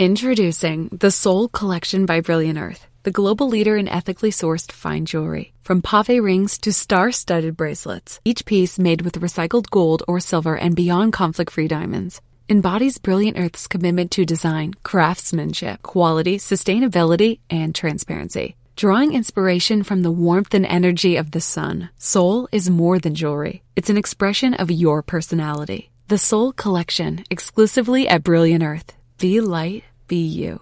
Introducing the Soul Collection by Brilliant Earth, the global leader in ethically sourced fine jewelry. From pave rings to star studded bracelets, each piece made with recycled gold or silver and beyond conflict free diamonds embodies Brilliant Earth's commitment to design, craftsmanship, quality, sustainability, and transparency. Drawing inspiration from the warmth and energy of the sun, Soul is more than jewelry. It's an expression of your personality. The Soul Collection, exclusively at Brilliant Earth. Be light, be you.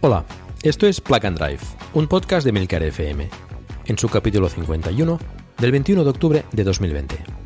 Hola, esto es Plug and Drive, un podcast de Milcar FM, en su capítulo 51 del 21 de octubre de 2020.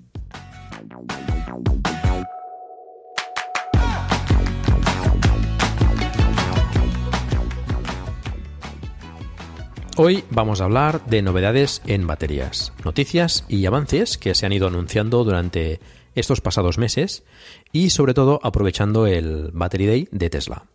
Hoy vamos a hablar de novedades en baterías, noticias y avances que se han ido anunciando durante estos pasados meses y sobre todo aprovechando el Battery Day de Tesla.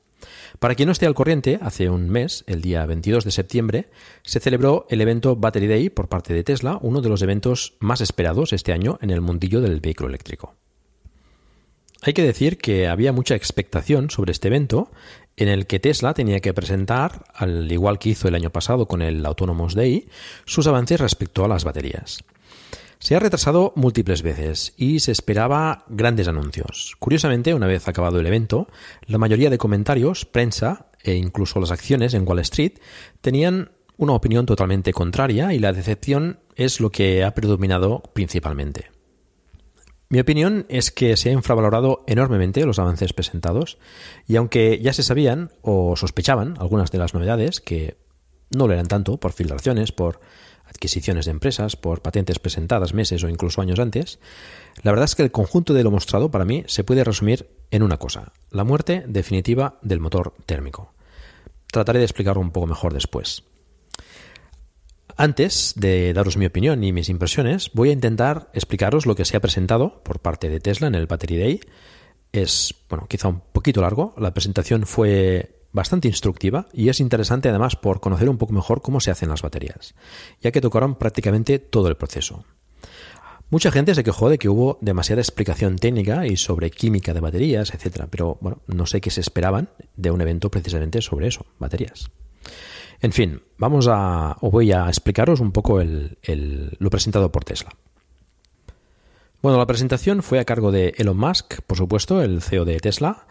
Para quien no esté al corriente, hace un mes, el día 22 de septiembre, se celebró el evento Battery Day por parte de Tesla, uno de los eventos más esperados este año en el mundillo del vehículo eléctrico. Hay que decir que había mucha expectación sobre este evento en el que Tesla tenía que presentar, al igual que hizo el año pasado con el Autonomous Day, sus avances respecto a las baterías. Se ha retrasado múltiples veces y se esperaba grandes anuncios. Curiosamente, una vez acabado el evento, la mayoría de comentarios, prensa e incluso las acciones en Wall Street tenían una opinión totalmente contraria y la decepción es lo que ha predominado principalmente. Mi opinión es que se ha infravalorado enormemente los avances presentados y aunque ya se sabían o sospechaban algunas de las novedades, que no lo eran tanto por filtraciones, por adquisiciones de empresas, por patentes presentadas meses o incluso años antes, la verdad es que el conjunto de lo mostrado para mí se puede resumir en una cosa, la muerte definitiva del motor térmico. Trataré de explicarlo un poco mejor después. Antes de daros mi opinión y mis impresiones, voy a intentar explicaros lo que se ha presentado por parte de Tesla en el Battery Day. Es, bueno, quizá un poquito largo. La presentación fue bastante instructiva y es interesante además por conocer un poco mejor cómo se hacen las baterías, ya que tocaron prácticamente todo el proceso. Mucha gente se quejó de que hubo demasiada explicación técnica y sobre química de baterías, etcétera, pero bueno, no sé qué se esperaban de un evento precisamente sobre eso, baterías. En fin, vamos a, o voy a explicaros un poco lo presentado por Tesla. Bueno, la presentación fue a cargo de Elon Musk, por supuesto, el CEO de Tesla,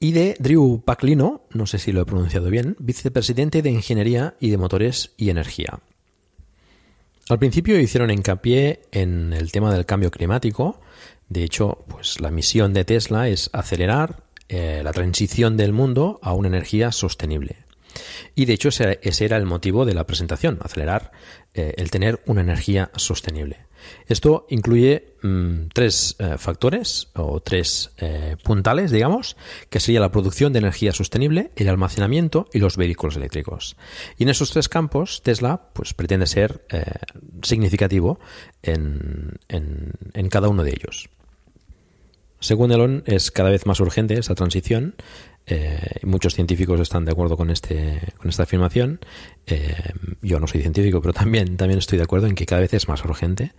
y de Drew Paclino, no sé si lo he pronunciado bien, vicepresidente de Ingeniería y de Motores y Energía. Al principio hicieron hincapié en el tema del cambio climático. De hecho, pues la misión de Tesla es acelerar eh, la transición del mundo a una energía sostenible. Y de hecho ese, era el motivo de la presentación, acelerar eh, el tener una energía sostenible. Esto incluye mm, tres eh, factores o tres eh, puntales, digamos, que sería la producción de energía sostenible, el almacenamiento y los vehículos eléctricos. Y en esos tres campos, Tesla pues, pretende ser significativo en, en cada uno de ellos. Según Elon, es cada vez más urgente esta transición eh, muchos científicos están de acuerdo con, este, esta afirmación. Eh, yo no soy científico, pero también, también estoy de acuerdo en que cada vez es más urgente.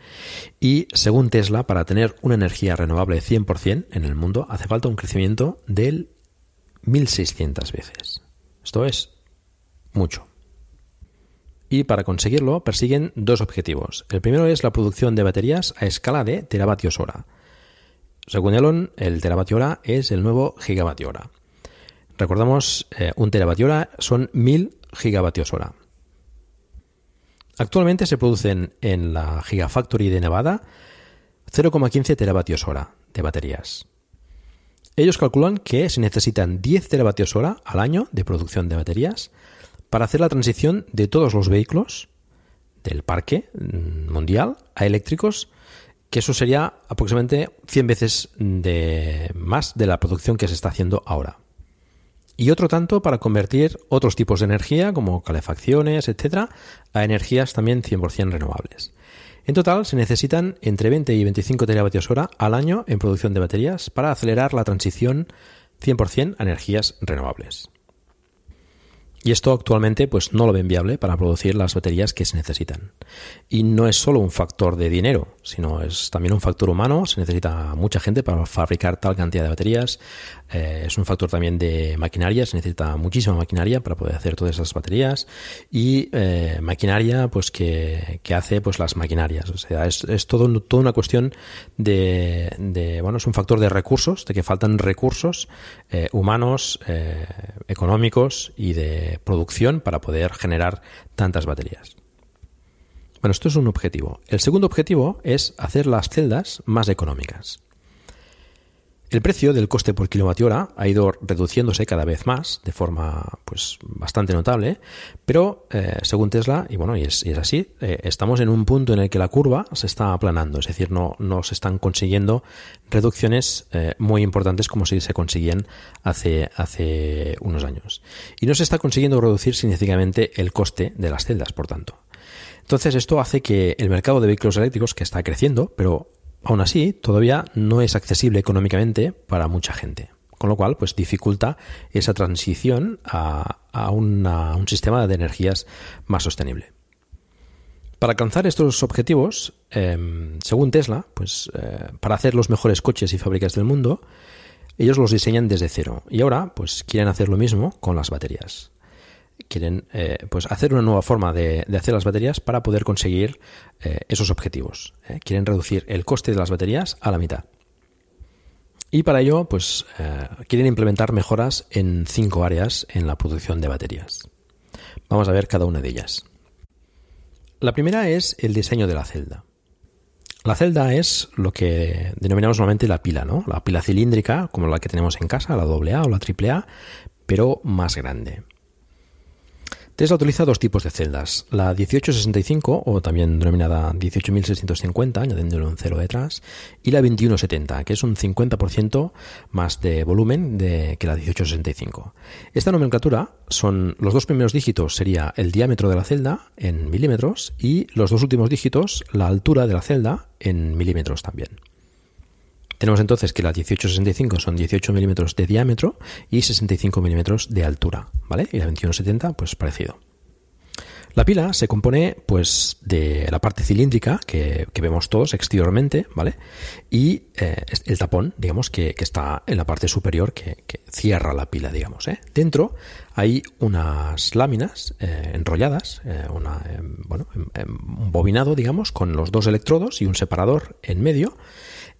Y según Tesla, para tener una energía renovable 100% en el mundo, hace falta un crecimiento del 1600 veces. Esto es mucho. Y para conseguirlo persiguen dos objetivos. El primero es la producción de baterías a escala de teravatios hora. Según Elon, el teravatio hora es el nuevo gigavatio hora. Recordamos, eh, un teravatio hora son 1000 gigavatios hora. Actualmente se producen en la Gigafactory de Nevada 0,15 teravatios hora de baterías. Ellos calculan que se necesitan 10 teravatios hora al año de producción de baterías para hacer la transición de todos los vehículos del parque mm, mundial a eléctricos, que eso sería aproximadamente 100 veces de más de la producción que se está haciendo ahora. Y otro tanto para convertir otros tipos de energía, como calefacciones, etcétera, a energías también 100% renovables. En total se necesitan entre 20 y 25 teravatios hora al año en producción de baterías para acelerar la transición 100% a energías renovables. Y esto actualmente pues no lo ven viable para producir las baterías que se necesitan. Y no es solo un factor de dinero, sino es también un factor humano. Se necesita mucha gente para fabricar tal cantidad de baterías. Eh, es un factor también de maquinaria. Se necesita muchísima maquinaria para poder hacer todas esas baterías. Y eh, maquinaria pues que, hace pues las maquinarias. O sea, es, es todo, toda una cuestión de, de, bueno, es un factor de recursos, de que faltan recursos eh, humanos, económicos y de producción para poder generar tantas baterías. Bueno, esto es un objetivo. El segundo objetivo es hacer las celdas más económicas. El precio del coste por kilovatio hora ha ido reduciéndose cada vez más de forma pues bastante notable, pero eh, según Tesla, y bueno, y es, así, eh, estamos en un punto en el que la curva se está aplanando, es decir, no, no se están consiguiendo reducciones eh, muy importantes como si se conseguían hace, hace unos años. Y no se está consiguiendo reducir significativamente el coste de las celdas, por tanto. Entonces esto hace que el mercado de vehículos eléctricos, que está creciendo, pero Aún así, todavía no es accesible económicamente para mucha gente, con lo cual pues dificulta esa transición a, un sistema de energías más sostenible. Para alcanzar estos objetivos, em, según Tesla, pues eh, para hacer los mejores coches y fábricas del mundo, ellos los diseñan desde cero y ahora pues quieren hacer lo mismo con las baterías quieren eh, pues hacer una nueva forma de, hacer las baterías para poder conseguir eh, esos objetivos. ¿eh? Quieren reducir el coste de las baterías a la mitad. Y para ello, pues quieren implementar mejoras en cinco áreas en la producción de baterías. Vamos a ver cada una de ellas. La primera es el diseño de la celda. La celda es lo que denominamos normalmente la pila, ¿no? La pila cilíndrica, como la que tenemos en casa, la AA o la AAA, pero más grande. Tesla utiliza dos tipos de celdas, la 1865 o también denominada 18650, añadiéndole un cero detrás, y la 2170, que es un 50% más de volumen que la 1865. Esta nomenclatura son los dos primeros dígitos sería el diámetro de la celda en milímetros y los dos últimos dígitos la altura de la celda en milímetros también. Tenemos entonces que las 1865 son 18 milímetros de diámetro y 65 milímetros de altura, ¿vale? Y la 2170, pues parecido. La pila se compone pues de la parte cilíndrica que, vemos todos exteriormente, ¿vale? Y eh, el tapón, digamos, que, está en la parte superior que, cierra la pila, digamos. ¿eh? Dentro hay unas láminas eh, enrolladas, una, bueno, un bobinado, digamos, con los dos electrodos y un separador en medio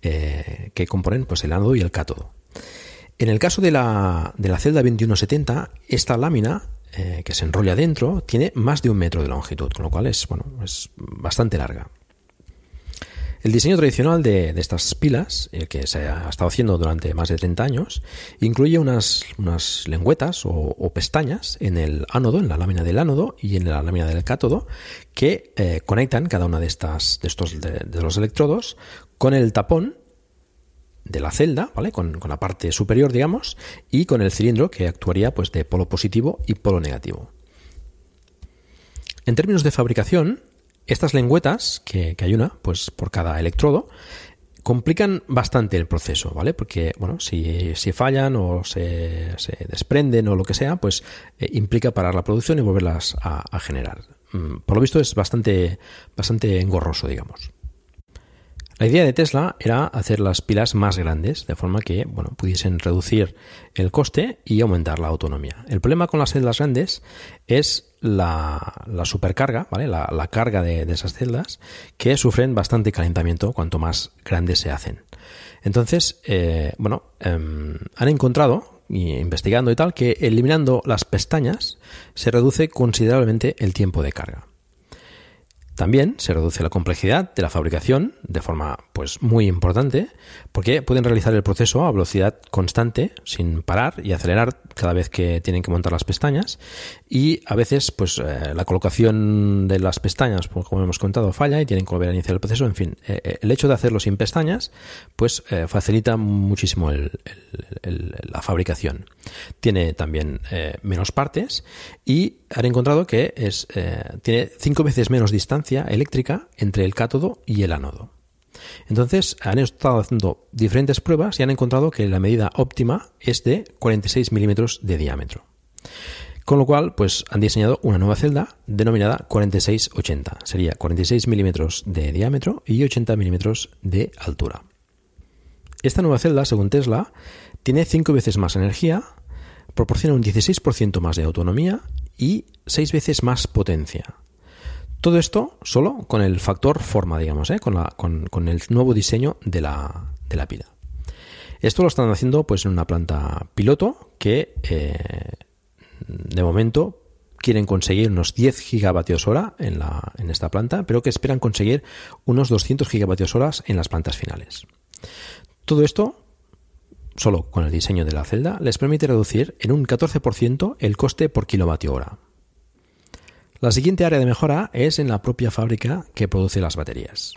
eh, que componen pues, el ánodo y el cátodo. En el caso de la, de la celda 2170, esta lámina eh, que se enrolla dentro tiene más de un metro de longitud, con lo cual es, bueno, es bastante larga. El diseño tradicional de, estas pilas, el que se ha estado haciendo durante más de 30 años, incluye unas, unas lengüetas o, pestañas en el ánodo, en la lámina del ánodo y en la lámina del cátodo, que eh, conectan cada una de de estos de, los electrodos con el tapón de la celda, ¿vale? Con, la parte superior, digamos, y con el cilindro que actuaría pues de polo positivo y polo negativo. En términos de fabricación, estas lengüetas, que, hay una, pues por cada electrodo, complican bastante el proceso, ¿vale? Porque, bueno, si, fallan o se, desprenden o lo que sea, pues eh, implica parar la producción y volverlas a, a, generar. Mm, por lo visto es bastante, bastante engorroso, digamos. La idea de Tesla era hacer las pilas más grandes, de forma que bueno, pudiesen reducir el coste y aumentar la autonomía. El problema con las celdas grandes es la, supercarga, ¿vale? la, carga de, esas celdas, que sufren bastante calentamiento cuanto más grandes se hacen. Entonces, eh, bueno, em, han encontrado, investigando y tal, que eliminando las pestañas se reduce considerablemente el tiempo de carga. También se reduce la complejidad de la fabricación de forma pues muy importante porque pueden realizar el proceso a velocidad constante sin parar y acelerar cada vez que tienen que montar las pestañas. Y a veces pues eh, la colocación de las pestañas pues, como hemos contado falla y tienen que volver a iniciar el proceso. En fin eh, eh, el hecho de hacerlo sin pestañas pues facilita muchísimo la fabricación tiene también menos partes y han encontrado que es tiene cinco veces menos distancia eléctrica entre el cátodo y el ánodo entonces han estado haciendo diferentes pruebas y han encontrado que la medida óptima es de 46 milímetros de diámetro. Con lo cual, pues han diseñado una nueva celda denominada 4680. Sería 46 milímetros de diámetro y 80 milímetros de altura. Esta nueva celda, según Tesla, tiene 5 veces más energía, proporciona un 16% más de autonomía y 6 veces más potencia. Todo esto solo con el factor forma, digamos, ¿eh? con, el nuevo diseño de la, pila. Esto lo están haciendo pues en una planta piloto que eh, de momento quieren conseguir unos 10 gigavatios hora en, en esta planta, pero que esperan conseguir unos 200 gigavatios horas en las plantas finales. Todo esto, solo con el diseño de la celda, les permite reducir en un 14% el coste por kilovatio hora. La siguiente área de mejora es en la propia fábrica que produce las baterías.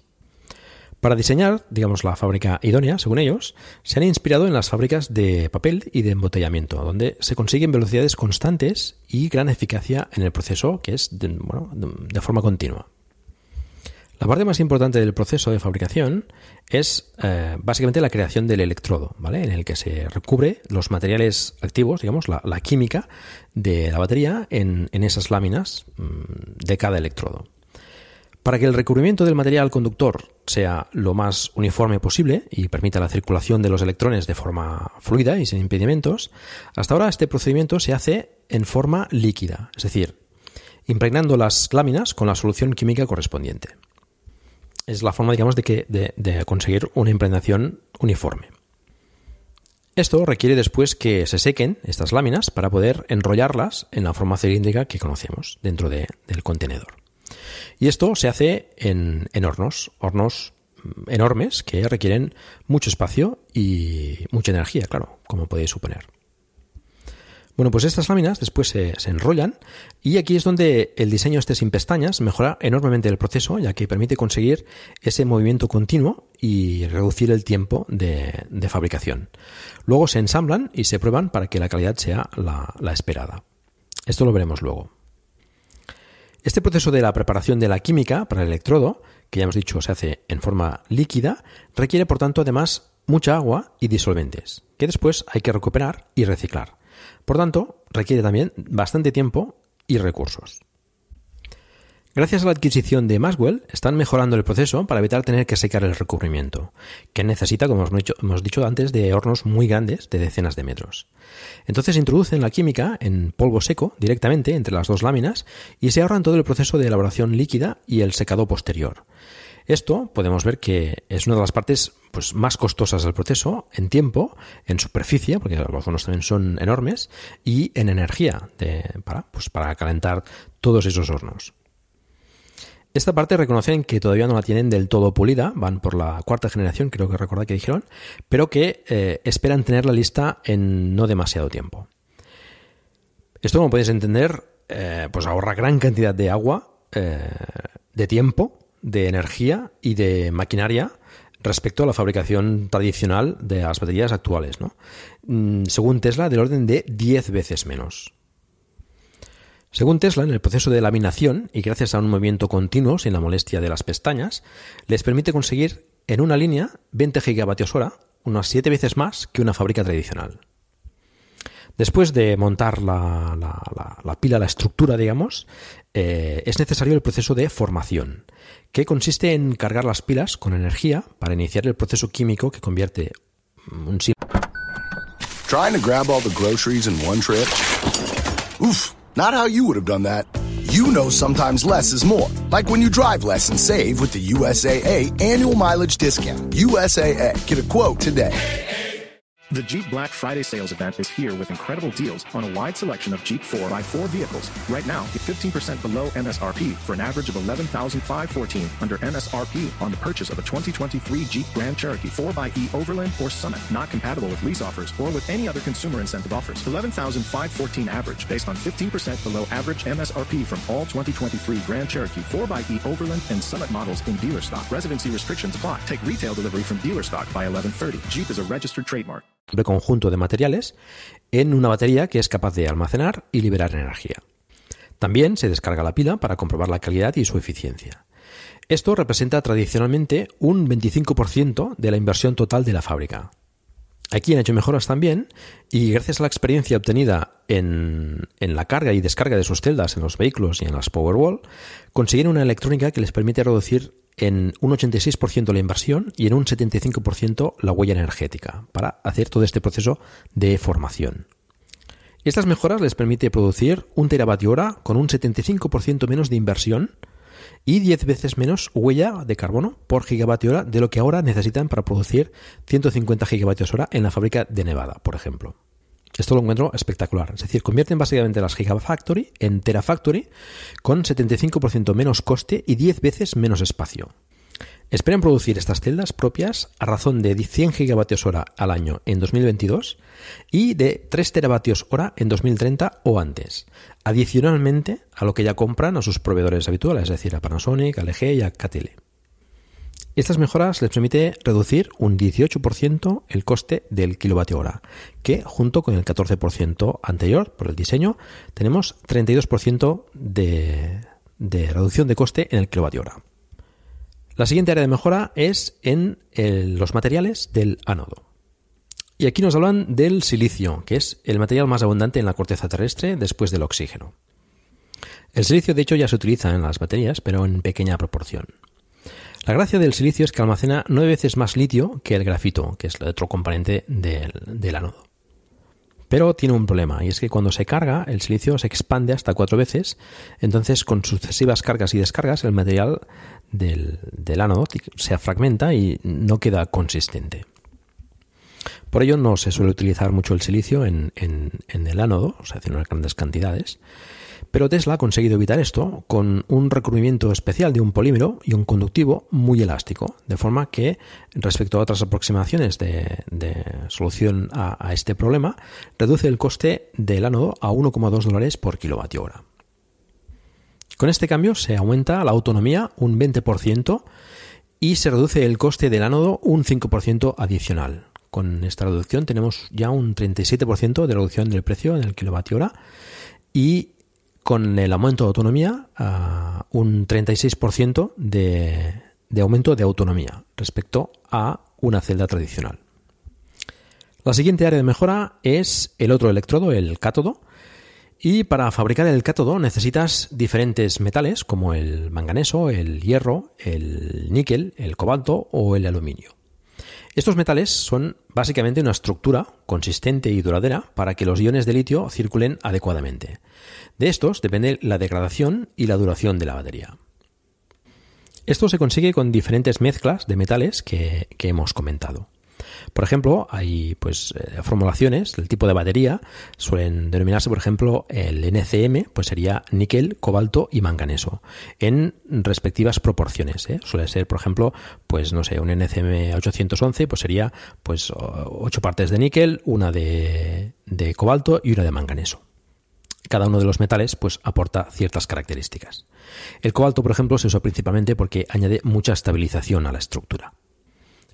Para diseñar, digamos, la fábrica idónea, según ellos, se han inspirado en las fábricas de papel y de embotellamiento, donde se consiguen velocidades constantes y gran eficacia en el proceso, que es de forma continua. La parte más importante del proceso de fabricación es eh, básicamente la creación del electrodo, ¿vale? En el que se recubre los materiales activos, digamos, la, química de la batería en, esas láminas mm, de cada electrodo. Para que el recubrimiento del material conductor sea lo más uniforme posible y permita la circulación de los electrones de forma fluida y sin impedimentos, hasta ahora este procedimiento se hace en forma líquida, es decir, impregnando las láminas con la solución química correspondiente es la forma, digamos, de, que, de, conseguir una impregnación uniforme. Esto requiere después que se sequen estas láminas para poder enrollarlas en la forma cilíndrica que conocemos dentro del contenedor. Y esto se hace en, en, hornos, hornos enormes que requieren mucho espacio y mucha energía, claro, como podéis suponer. Bueno, pues estas láminas después se, enrollan y aquí es donde el diseño este sin pestañas mejora enormemente el proceso, ya que permite conseguir ese movimiento continuo y reducir el tiempo de, fabricación. Luego se ensamblan y se prueban para que la calidad sea la, la esperada. Esto lo veremos luego. Este proceso de la preparación de la química para el electrodo, que ya hemos dicho se hace en forma líquida, requiere por tanto además mucha agua y disolventes, que después hay que recuperar y reciclar. Por tanto, requiere también bastante tiempo y recursos. Gracias a la adquisición de Maxwell, están mejorando el proceso para evitar tener que secar el recubrimiento, que necesita, como hemos dicho, antes, de hornos muy grandes de decenas de metros. Entonces introducen la química en polvo seco directamente entre las dos láminas y se ahorran todo el proceso de elaboración líquida y el secado posterior. Esto podemos ver que es una de las partes pues, más costosas del proceso en tiempo, en superficie, porque los hornos también son enormes, y en energía para, pues, para calentar todos esos hornos. Esta parte reconocen que todavía no la tienen del todo pulida, van por la cuarta generación, creo que recordad que dijeron, pero que eh, esperan tenerla lista en no demasiado tiempo. Esto, como podéis entender, eh, pues ahorra gran cantidad de agua, eh, de tiempo de energía y de maquinaria respecto a la fabricación tradicional de las baterías actuales, mm, según Tesla, del orden de 10 veces menos. Según Tesla, en el proceso de laminación, y gracias a un movimiento continuo sin la molestia de las pestañas, les permite conseguir en una línea 20 gigavatios hora, unas 7 veces más que una fábrica tradicional. Después de montar la, pila, la estructura, digamos, eh, es necesario el proceso de formación, que consiste en cargar las pilas con energía para iniciar el proceso químico que convierte un Trying to grab all the groceries in one trip? Oof, not how you would have done that. You know sometimes less is more. Like when you drive less and save with the USAA annual mileage discount. USAA, get a quote today. The Jeep Black Friday sales event is here with incredible deals on a wide selection of Jeep 4x4 vehicles. Right now, get 15% below MSRP for an average of 11514 under MSRP on the purchase of a 2023 Jeep Grand Cherokee 4xE Overland or Summit. Not compatible with lease offers or with any other consumer incentive offers. 11514 average based on 15% below average MSRP from all 2023 Grand Cherokee 4xE Overland and Summit models in dealer stock. Residency restrictions apply. Take retail delivery from dealer stock by 1130. Jeep is a registered trademark. Conjunto de materiales en una batería que es capaz de almacenar y liberar energía. También se descarga la pila para comprobar la calidad y su eficiencia. Esto representa tradicionalmente un 25% de la inversión total de la fábrica. Aquí han hecho mejoras también y gracias a la experiencia obtenida en, en, la carga y descarga de sus celdas en los vehículos y en las Powerwall, consiguieron una electrónica que les permite reducir en un 86% la inversión y en un 75% la huella energética para hacer todo este proceso de formación. Estas mejoras les permite producir un teravatio hora con un 75% menos de inversión y 10 veces menos huella de carbono por gigavatio hora de lo que ahora necesitan para producir 150 gigavatios hora en la fábrica de Nevada, por ejemplo. Esto lo encuentro espectacular. Es decir, convierten básicamente las Gigafactory en Terafactory con 75% menos coste y 10 veces menos espacio. Esperan producir estas celdas propias a razón de 100 gigavatios hora al año en 2022 y de 3 teravatios hora en 2030 o antes, adicionalmente a lo que ya compran a sus proveedores habituales, es decir, a Panasonic, a LG y a KTL. Estas mejoras les permite reducir un 18% el coste del kilovatio hora, que junto con el 14% anterior por el diseño, tenemos 32% de, reducción de coste en el kilovatio hora. La siguiente área de mejora es en los materiales del ánodo. Y aquí nos hablan del silicio, que es el material más abundante en la corteza terrestre después del oxígeno. El silicio, de hecho, ya se utiliza en las baterías, pero en pequeña proporción. La gracia del silicio es que almacena nueve veces más litio que el grafito, que es el otro componente del, ánodo. Pero tiene un problema, y es que cuando se carga, el silicio se expande hasta cuatro veces, entonces con sucesivas cargas y descargas el material del, ánodo se fragmenta y no queda consistente. Por ello no se suele utilizar mucho el silicio en, en el ánodo, o sea, en grandes cantidades, pero Tesla ha conseguido evitar esto con un recubrimiento especial de un polímero y un conductivo muy elástico, de forma que respecto a otras aproximaciones de, solución a, este problema, reduce el coste del ánodo a 1,2 dólares por kilovatio hora. Con este cambio se aumenta la autonomía un 20% y se reduce el coste del ánodo un 5% adicional. Con esta reducción tenemos ya un 37% de reducción del precio en el kilovatio hora y con el aumento de autonomía a un 36% de, de aumento de autonomía respecto a una celda tradicional. La siguiente área de mejora es el otro electrodo, el cátodo. Y para fabricar el cátodo necesitas diferentes metales como el manganeso, el hierro, el níquel, el cobalto o el aluminio. Estos metales son básicamente una estructura consistente y duradera para que los iones de litio circulen adecuadamente. De estos depende la degradación y la duración de la batería. Esto se consigue con diferentes mezclas de metales que, que hemos comentado. Por ejemplo, hay pues eh, formulaciones del tipo de batería, suelen denominarse, por ejemplo, el NCM, pues sería níquel, cobalto y manganeso, en respectivas proporciones. ¿eh? Suele ser, por ejemplo, pues no sé, un NCM 811, pues sería pues 8 partes de níquel, una de, de cobalto y una de manganeso. Cada uno de los metales pues aporta ciertas características. El cobalto, por ejemplo, se usa principalmente porque añade mucha estabilización a la estructura.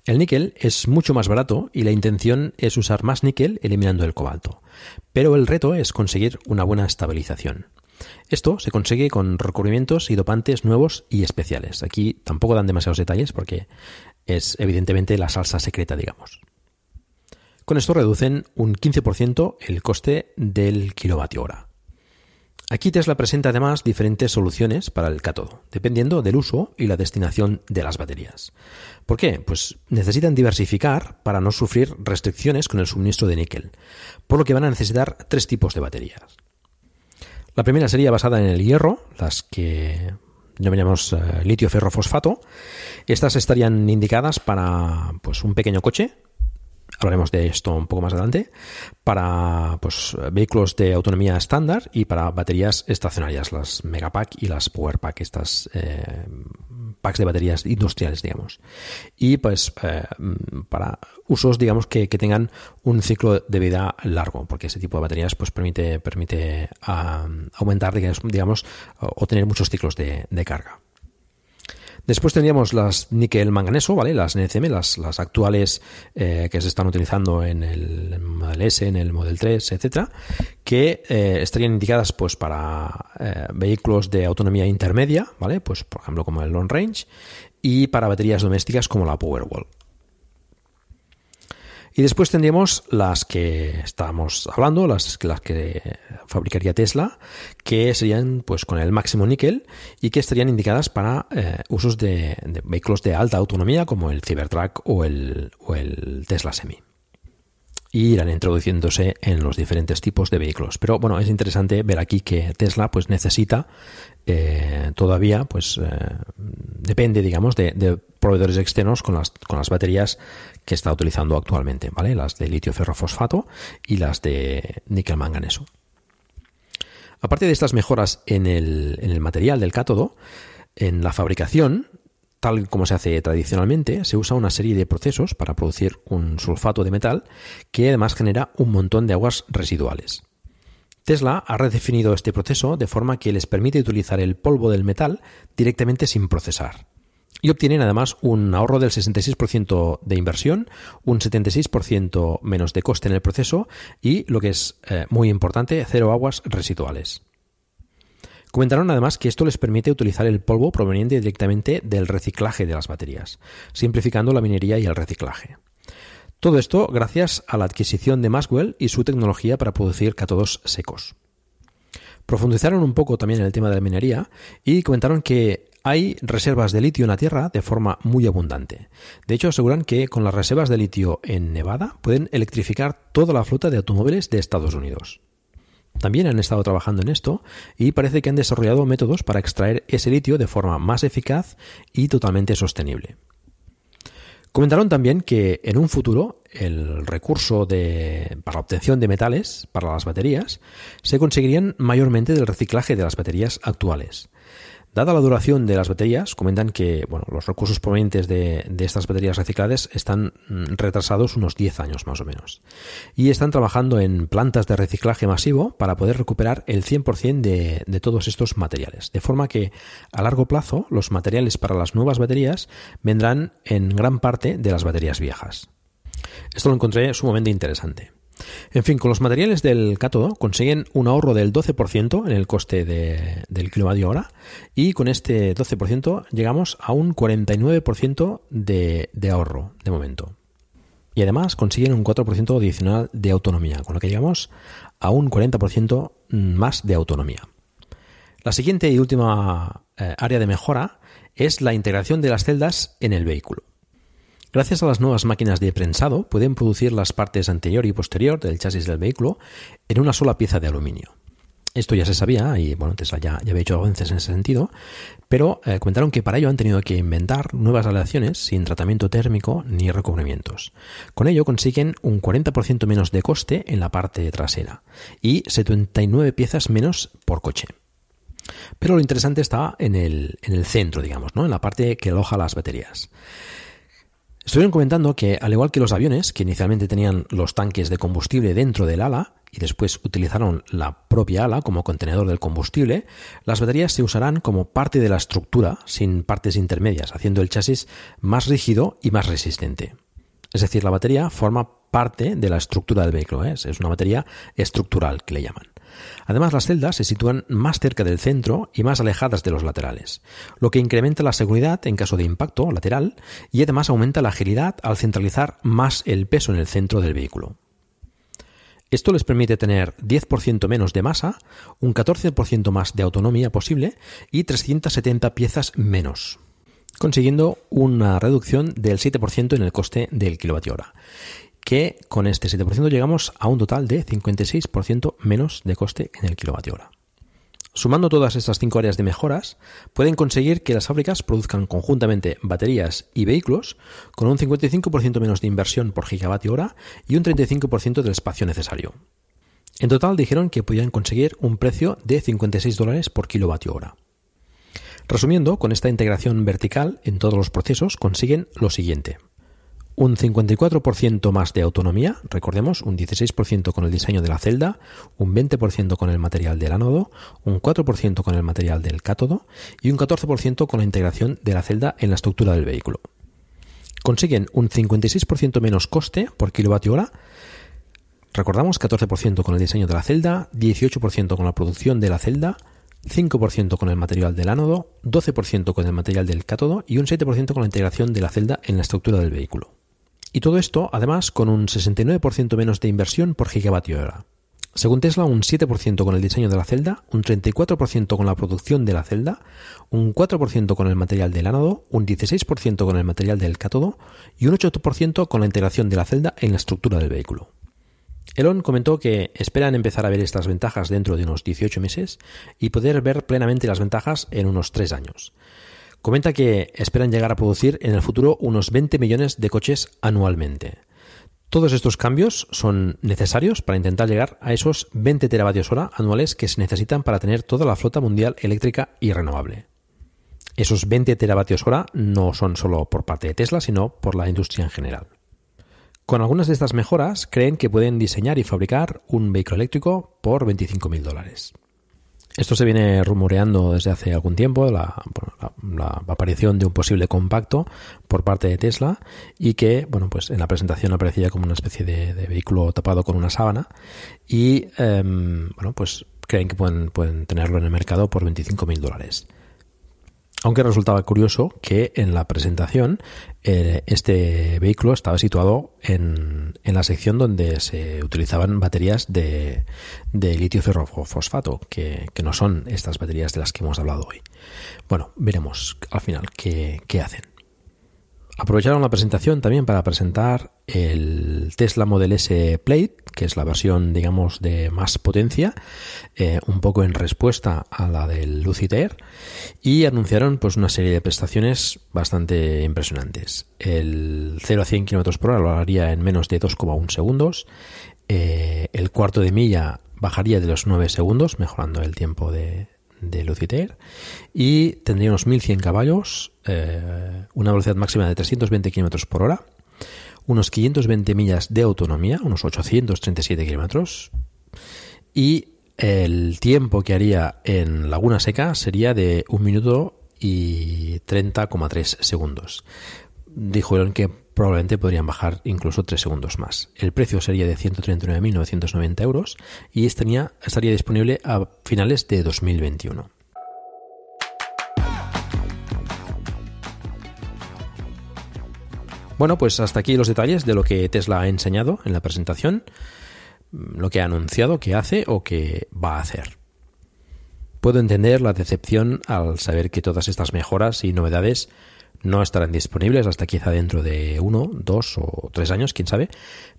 El níquel es mucho más barato y la intención es usar más níquel eliminando el cobalto, pero el reto es conseguir una buena estabilización. Esto se consigue con recubrimientos y dopantes nuevos y especiales. Aquí tampoco dan demasiados detalles porque es evidentemente la salsa secreta, digamos. Con esto reducen un 15% el coste del kilovatio hora. Aquí Tesla presenta además diferentes soluciones para el cátodo, dependiendo del uso y la destinación de las baterías. ¿Por qué? Pues necesitan diversificar para no sufrir restricciones con el suministro de níquel, por lo que van a necesitar tres tipos de baterías. La primera sería basada en el hierro, las que llamamos eh, litio ferrofosfato. Estas estarían indicadas para pues, un pequeño coche hablaremos de esto un poco más adelante, para pues, vehículos de autonomía estándar y para baterías estacionarias, las Megapack y las Powerpack, estas eh, packs de baterías industriales, digamos. Y pues eh, para usos, digamos, que, tengan un ciclo de vida largo, porque ese tipo de baterías pues permite, permite aumentar, digamos, o tener muchos ciclos de carga. Después tendríamos las níquel manganeso, ¿vale? Las NCM, las, actuales eh, que se están utilizando en el Model S, en el Model 3, etcétera, que eh, estarían indicadas pues para eh, vehículos de autonomía intermedia, ¿vale? Pues por ejemplo como el Long Range y para baterías domésticas como la Powerwall. Y después tendríamos las que estábamos hablando, las, las que fabricaría Tesla, que serían pues con el máximo níquel y que estarían indicadas para eh, usos de, vehículos de alta autonomía como el Cybertruck o el, o el Tesla Semi y irán introduciéndose en los diferentes tipos de vehículos. Pero bueno, es interesante ver aquí que Tesla pues necesita eh, todavía, pues eh, depende, digamos, de, proveedores externos con las, con las baterías que está utilizando actualmente, ¿vale? Las de litio ferrofosfato y las de níquel manganeso. Aparte de estas mejoras en el, en el material del cátodo, en la fabricación Tal como se hace tradicionalmente, se usa una serie de procesos para producir un sulfato de metal que además genera un montón de aguas residuales. Tesla ha redefinido este proceso de forma que les permite utilizar el polvo del metal directamente sin procesar. Y obtienen además un ahorro del 66% de inversión, un 76% menos de coste en el proceso y, lo que es eh, muy importante, cero aguas residuales. Comentaron además que esto les permite utilizar el polvo proveniente directamente del reciclaje de las baterías, simplificando la minería y el reciclaje. Todo esto gracias a la adquisición de Maxwell y su tecnología para producir cátodos secos. Profundizaron un poco también en el tema de la minería y comentaron que hay reservas de litio en la Tierra de forma muy abundante. De hecho, aseguran que con las reservas de litio en Nevada pueden electrificar toda la flota de automóviles de Estados Unidos. También han estado trabajando en esto y parece que han desarrollado métodos para extraer ese litio de forma más eficaz y totalmente sostenible. Comentaron también que en un futuro el recurso para la obtención de metales para las baterías se conseguirían mayormente del reciclaje de las baterías actuales. Dada la duración de las baterías, comentan que bueno, los recursos provenientes de, estas baterías recicladas están mm, retrasados unos 10 años más o menos. Y están trabajando en plantas de reciclaje masivo para poder recuperar el 100% de, de todos estos materiales. De forma que a largo plazo los materiales para las nuevas baterías vendrán en gran parte de las baterías viejas. Esto lo encontré sumamente interesante. En fin, con los materiales del cátodo consiguen un ahorro del 12% en el coste del kilovatio hora y con este 12% llegamos a un 49% de, de ahorro de momento. Y además consiguen un 4% adicional de autonomía, con lo que llegamos a un 40% más de autonomía. La siguiente y última eh, área de mejora es la integración de las celdas en el vehículo. Gracias a las nuevas máquinas de prensado pueden producir las partes anterior y posterior del chasis del vehículo en una sola pieza de aluminio. Esto ya se sabía y bueno, ya, ya había hecho avances en ese sentido, pero eh, comentaron que para ello han tenido que inventar nuevas aleaciones sin tratamiento térmico ni recubrimientos. Con ello consiguen un 40% menos de coste en la parte trasera y 79 piezas menos por coche. Pero lo interesante está en el, en el centro, digamos, ¿no? en la parte que aloja las baterías. Estuvieron comentando que, al igual que los aviones, que inicialmente tenían los tanques de combustible dentro del ala y después utilizaron la propia ala como contenedor del combustible, las baterías se usarán como parte de la estructura, sin partes intermedias, haciendo el chasis más rígido y más resistente. Es decir, la batería forma parte de la estructura del vehículo, ¿eh? es una batería estructural que le llaman. Además, las celdas se sitúan más cerca del centro y más alejadas de los laterales, lo que incrementa la seguridad en caso de impacto lateral y además aumenta la agilidad al centralizar más el peso en el centro del vehículo. Esto les permite tener 10% menos de masa, un 14% más de autonomía posible y 370 piezas menos, consiguiendo una reducción del 7% en el coste del kilovatio hora que con este 7% llegamos a un total de 56% menos de coste en el kilovatio hora. Sumando todas estas cinco áreas de mejoras, pueden conseguir que las fábricas produzcan conjuntamente baterías y vehículos con un 55% menos de inversión por gigavatio hora y un 35% del espacio necesario. En total dijeron que podían conseguir un precio de 56 dólares por kilovatio hora. Resumiendo, con esta integración vertical en todos los procesos consiguen lo siguiente un 54% más de autonomía, recordemos, un 16% con el diseño de la celda, un 20% con el material del ánodo, un 4% con el material del cátodo y un 14% con la integración de la celda en la estructura del vehículo. Consiguen un 56% menos coste por kilovatio hora, recordamos 14% con el diseño de la celda, 18% con la producción de la celda, 5% con el material del ánodo, 12% con el material del cátodo y un 7% con la integración de la celda en la estructura del vehículo. Y todo esto, además, con un 69% menos de inversión por gigavatio hora. Según Tesla, un 7% con el diseño de la celda, un 34% con la producción de la celda, un 4% con el material del ánodo, un 16% con el material del cátodo y un 8% con la integración de la celda en la estructura del vehículo. Elon comentó que esperan empezar a ver estas ventajas dentro de unos 18 meses y poder ver plenamente las ventajas en unos 3 años. Comenta que esperan llegar a producir en el futuro unos 20 millones de coches anualmente. Todos estos cambios son necesarios para intentar llegar a esos 20 teravatios hora anuales que se necesitan para tener toda la flota mundial eléctrica y renovable. Esos 20 teravatios hora no son solo por parte de Tesla, sino por la industria en general. Con algunas de estas mejoras, creen que pueden diseñar y fabricar un vehículo eléctrico por 25.000 dólares. Esto se viene rumoreando desde hace algún tiempo, la, aparición de un posible compacto por parte de Tesla y que, bueno, pues en la presentación aparecía como una especie de, vehículo tapado con una sábana y, em, bueno, pues creen que pueden, pueden tenerlo en el mercado por 25.000 dólares. Aunque resultaba curioso que en la presentación eh, este vehículo estaba situado en, la sección donde se utilizaban baterías de, litio ferrofosfato, que, que, no son estas baterías de las que hemos hablado hoy. Bueno, veremos al final qué hacen. Aprovecharon la presentación también para presentar el Tesla Model S Plate, que es la versión, digamos, de más potencia, eh, un poco en respuesta a la del Lucid Air, y anunciaron pues una serie de prestaciones bastante impresionantes. El 0 a 100 km por hora lo haría en menos de 2,1 segundos, eh, el cuarto de milla bajaría de los 9 segundos, mejorando el tiempo de, de Luciter y tendría unos 1100 caballos, eh, una velocidad máxima de 320 km por hora, unos 520 millas de autonomía, unos 837 kilómetros y el tiempo que haría en Laguna Seca sería de 1 minuto y 30,3 segundos. Dijo que probablemente podrían bajar incluso 3 segundos más. El precio sería de 139.990 euros y estaría, estaría disponible a finales de 2021. Bueno, pues hasta aquí los detalles de lo que Tesla ha enseñado en la presentación, lo que ha anunciado que hace o que va a hacer. Puedo entender la decepción al saber que todas estas mejoras y novedades no estarán disponibles hasta quizá dentro de uno, dos o tres años, quién sabe,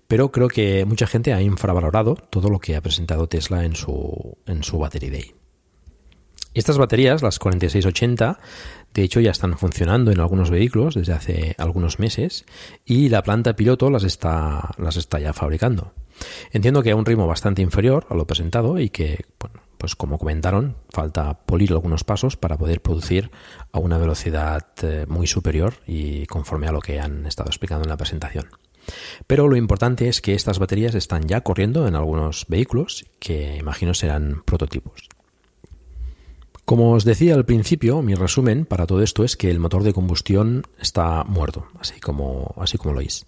pero creo que mucha gente ha infravalorado todo lo que ha presentado Tesla en su, en su Battery Day. Estas baterías, las 4680, de hecho ya están funcionando en algunos vehículos desde hace algunos meses y la planta piloto las está, las está ya fabricando. Entiendo que a un ritmo bastante inferior a lo presentado y que, bueno, pues como comentaron, falta polir algunos pasos para poder producir a una velocidad eh, muy superior y conforme a lo que han estado explicando en la presentación. Pero lo importante es que estas baterías están ya corriendo en algunos vehículos que imagino serán prototipos. Como os decía al principio, mi resumen para todo esto es que el motor de combustión está muerto, así como, así como lo oís.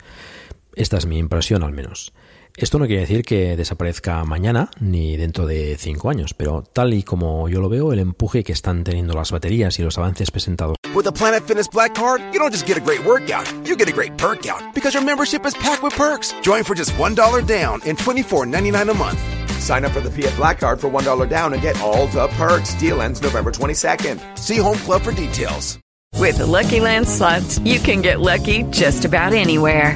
Esta es mi impresión al menos. Esto no quiere decir que desaparezca mañana ni dentro de cinco años, pero tal y como yo lo veo, el empuje que están teniendo las baterías y los avances presentados. With the Planet Fitness Black Card, you don't just get a great workout, you get a great perk out because your membership is packed with perks. Join for just $1 down and $24.99 a month. Sign up for the Fiat Black Card for $1 down and get all the perks. Deal ends November 22nd. See Home Club for details. With the Lucky Land slots, you can get lucky just about anywhere.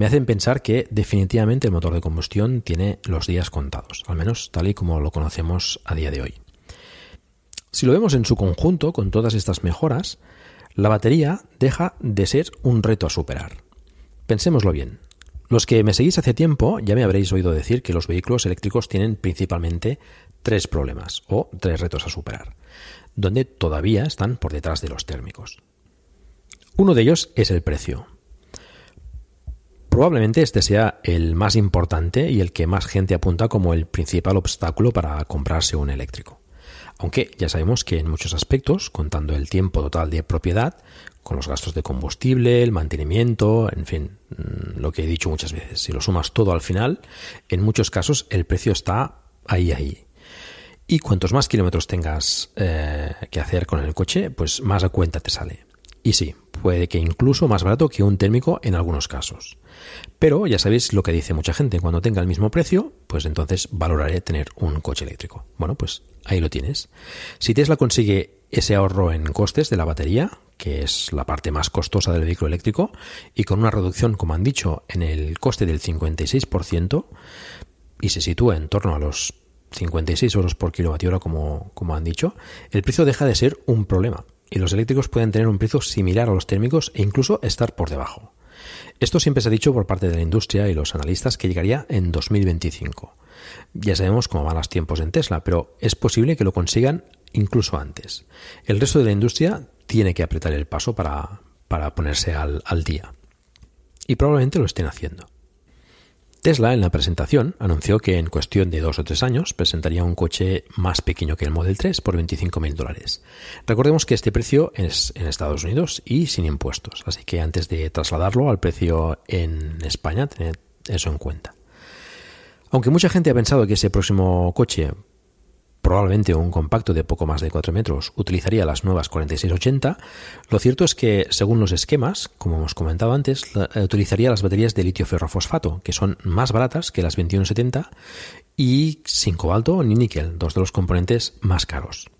me hacen pensar que definitivamente el motor de combustión tiene los días contados, al menos tal y como lo conocemos a día de hoy. Si lo vemos en su conjunto, con todas estas mejoras, la batería deja de ser un reto a superar. Pensémoslo bien. Los que me seguís hace tiempo ya me habréis oído decir que los vehículos eléctricos tienen principalmente tres problemas o tres retos a superar, donde todavía están por detrás de los térmicos. Uno de ellos es el precio. Probablemente este sea el más importante y el que más gente apunta como el principal obstáculo para comprarse un eléctrico. Aunque ya sabemos que en muchos aspectos, contando el tiempo total de propiedad, con los gastos de combustible, el mantenimiento, en fin, mm, lo que he dicho muchas veces, si lo sumas todo al final, en muchos casos el precio está ahí, ahí. Y cuantos más kilómetros tengas eh, que hacer con el coche, pues más a cuenta te sale. Y sí, puede que incluso más barato que un térmico en algunos casos. Pero ya sabéis lo que dice mucha gente, cuando tenga el mismo precio, pues entonces valoraré tener un coche eléctrico. Bueno, pues ahí lo tienes. Si Tesla consigue ese ahorro en costes de la batería, que es la parte más costosa del vehículo eléctrico, y con una reducción, como han dicho, en el coste del 56%, y se sitúa en torno a los 56 euros por kilovatio hora, como, como han dicho, el precio deja de ser un problema y los eléctricos pueden tener un precio similar a los térmicos e incluso estar por debajo. Esto siempre se ha dicho por parte de la industria y los analistas que llegaría en 2025. Ya sabemos cómo van los tiempos en Tesla, pero es posible que lo consigan incluso antes. El resto de la industria tiene que apretar el paso para, para ponerse al, al día. Y probablemente lo estén haciendo. Tesla en la presentación anunció que en cuestión de dos o tres años presentaría un coche más pequeño que el Model 3 por 25.000 dólares. Recordemos que este precio es en Estados Unidos y sin impuestos, así que antes de trasladarlo al precio en España, tened eso en cuenta. Aunque mucha gente ha pensado que ese próximo coche probablemente un compacto de poco más de 4 metros utilizaría las nuevas 4680, lo cierto es que, según los esquemas, como hemos comentado antes, eh, utilizaría las baterías de litio ferrofosfato, que son más baratas que las 2170 y sin cobalto ni níquel, dos de los componentes más caros.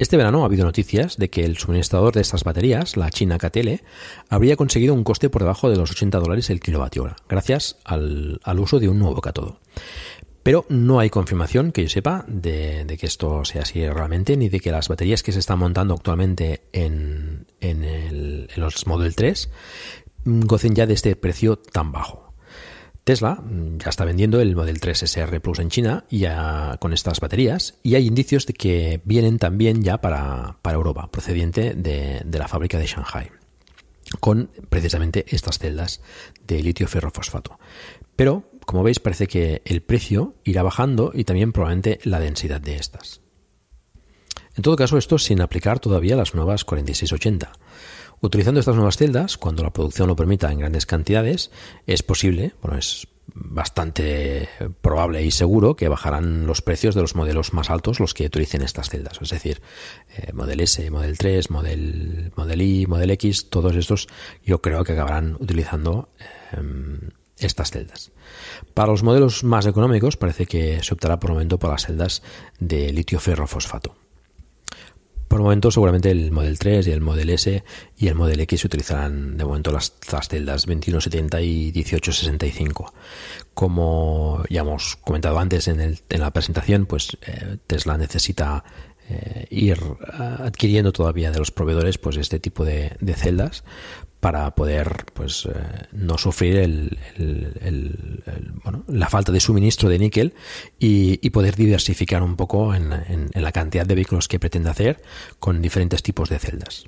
Este verano ha habido noticias de que el suministrador de estas baterías, la china KTL, habría conseguido un coste por debajo de los 80 dólares el kilovatio hora, gracias al, al uso de un nuevo cátodo. Pero no hay confirmación que yo sepa de, que esto sea así realmente, ni de que las baterías que se están montando actualmente en, en, los Model 3 gocen ya de este precio tan bajo. Tesla ya está vendiendo el Model 3 SR Plus en China ya con estas baterías y hay indicios de que vienen también ya para, para Europa, procediente de, de la fábrica de Shanghai con precisamente estas celdas de litio ferrofosfato. Pero como veis, parece que el precio irá bajando y también probablemente la densidad de estas. En todo caso, esto sin aplicar todavía las nuevas 4680. Utilizando estas nuevas celdas, cuando la producción lo permita en grandes cantidades, es posible, bueno, es bastante probable y seguro que bajarán los precios de los modelos más altos los que utilicen estas celdas. Es decir, eh, Model S, Model 3, Model, Model I, Model X, todos estos yo creo que acabarán utilizando em, estas celdas. Para los modelos más económicos parece que se optará por el momento por las celdas de litio ferrofosfato. Por el momento seguramente el Model 3 y el Model S y el Model X utilizarán de momento las, celdas 2170 y 1865. Como ya hemos comentado antes en, la presentación, pues eh, Tesla necesita eh, ir eh, adquiriendo todavía de los proveedores pues este tipo de celdas para poder pues eh, no sufrir el, bueno, la falta de suministro de níquel y, poder diversificar un poco en, la cantidad de vehículos que pretende hacer con diferentes tipos de celdas.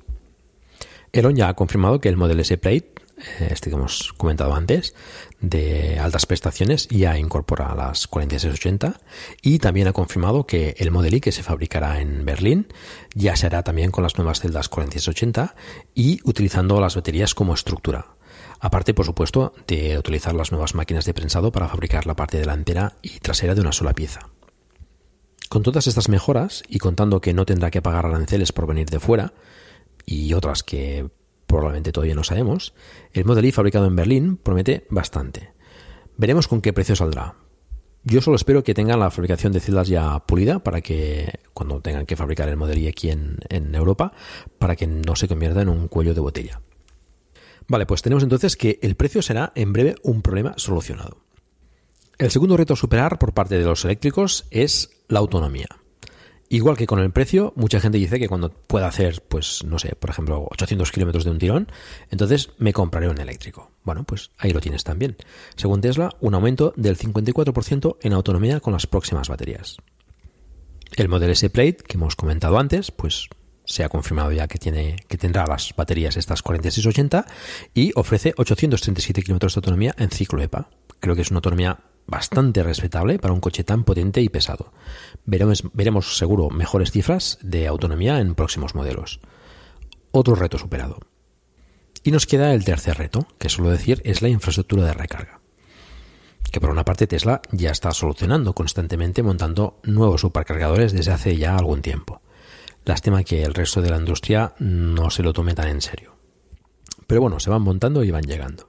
Elon ya ha confirmado que el Model S Plate eh, este que hemos comentado antes, de altas prestaciones, ya incorpora las 4680 y también ha confirmado que el Model I que se fabricará en Berlín ya se hará también con las nuevas celdas 4680 y utilizando las baterías como estructura. Aparte, por supuesto, de utilizar las nuevas máquinas de prensado para fabricar la parte delantera y trasera de una sola pieza. Con todas estas mejoras, y contando que no tendrá que pagar aranceles por venir de fuera, y otras que probablemente todavía no sabemos, el Model Y fabricado en Berlín promete bastante. Veremos con qué precio saldrá. Yo solo espero que tengan la fabricación de celdas ya pulida para que cuando tengan que fabricar el Model Y aquí en, en Europa, para que no se convierta en un cuello de botella. Vale, pues tenemos entonces que el precio será en breve un problema solucionado. El segundo reto a superar por parte de los eléctricos es la autonomía. Igual que con el precio, mucha gente dice que cuando pueda hacer, pues no sé, por ejemplo, 800 kilómetros de un tirón, entonces me compraré un eléctrico. Bueno, pues ahí lo tienes también. Según Tesla, un aumento del 54% en autonomía con las próximas baterías. El Model S Plate, que hemos comentado antes, pues se ha confirmado ya que, tiene, que tendrá las baterías estas 4680 y ofrece 837 kilómetros de autonomía en ciclo EPA. Creo que es una autonomía bastante respetable para un coche tan potente y pesado. Veremos, veremos seguro mejores cifras de autonomía en próximos modelos. Otro reto superado. Y nos queda el tercer reto, que suelo decir es la infraestructura de recarga. Que por una parte Tesla ya está solucionando constantemente montando nuevos supercargadores desde hace ya algún tiempo. Lástima que el resto de la industria no se lo tome tan en serio. Pero bueno, se van montando y van llegando.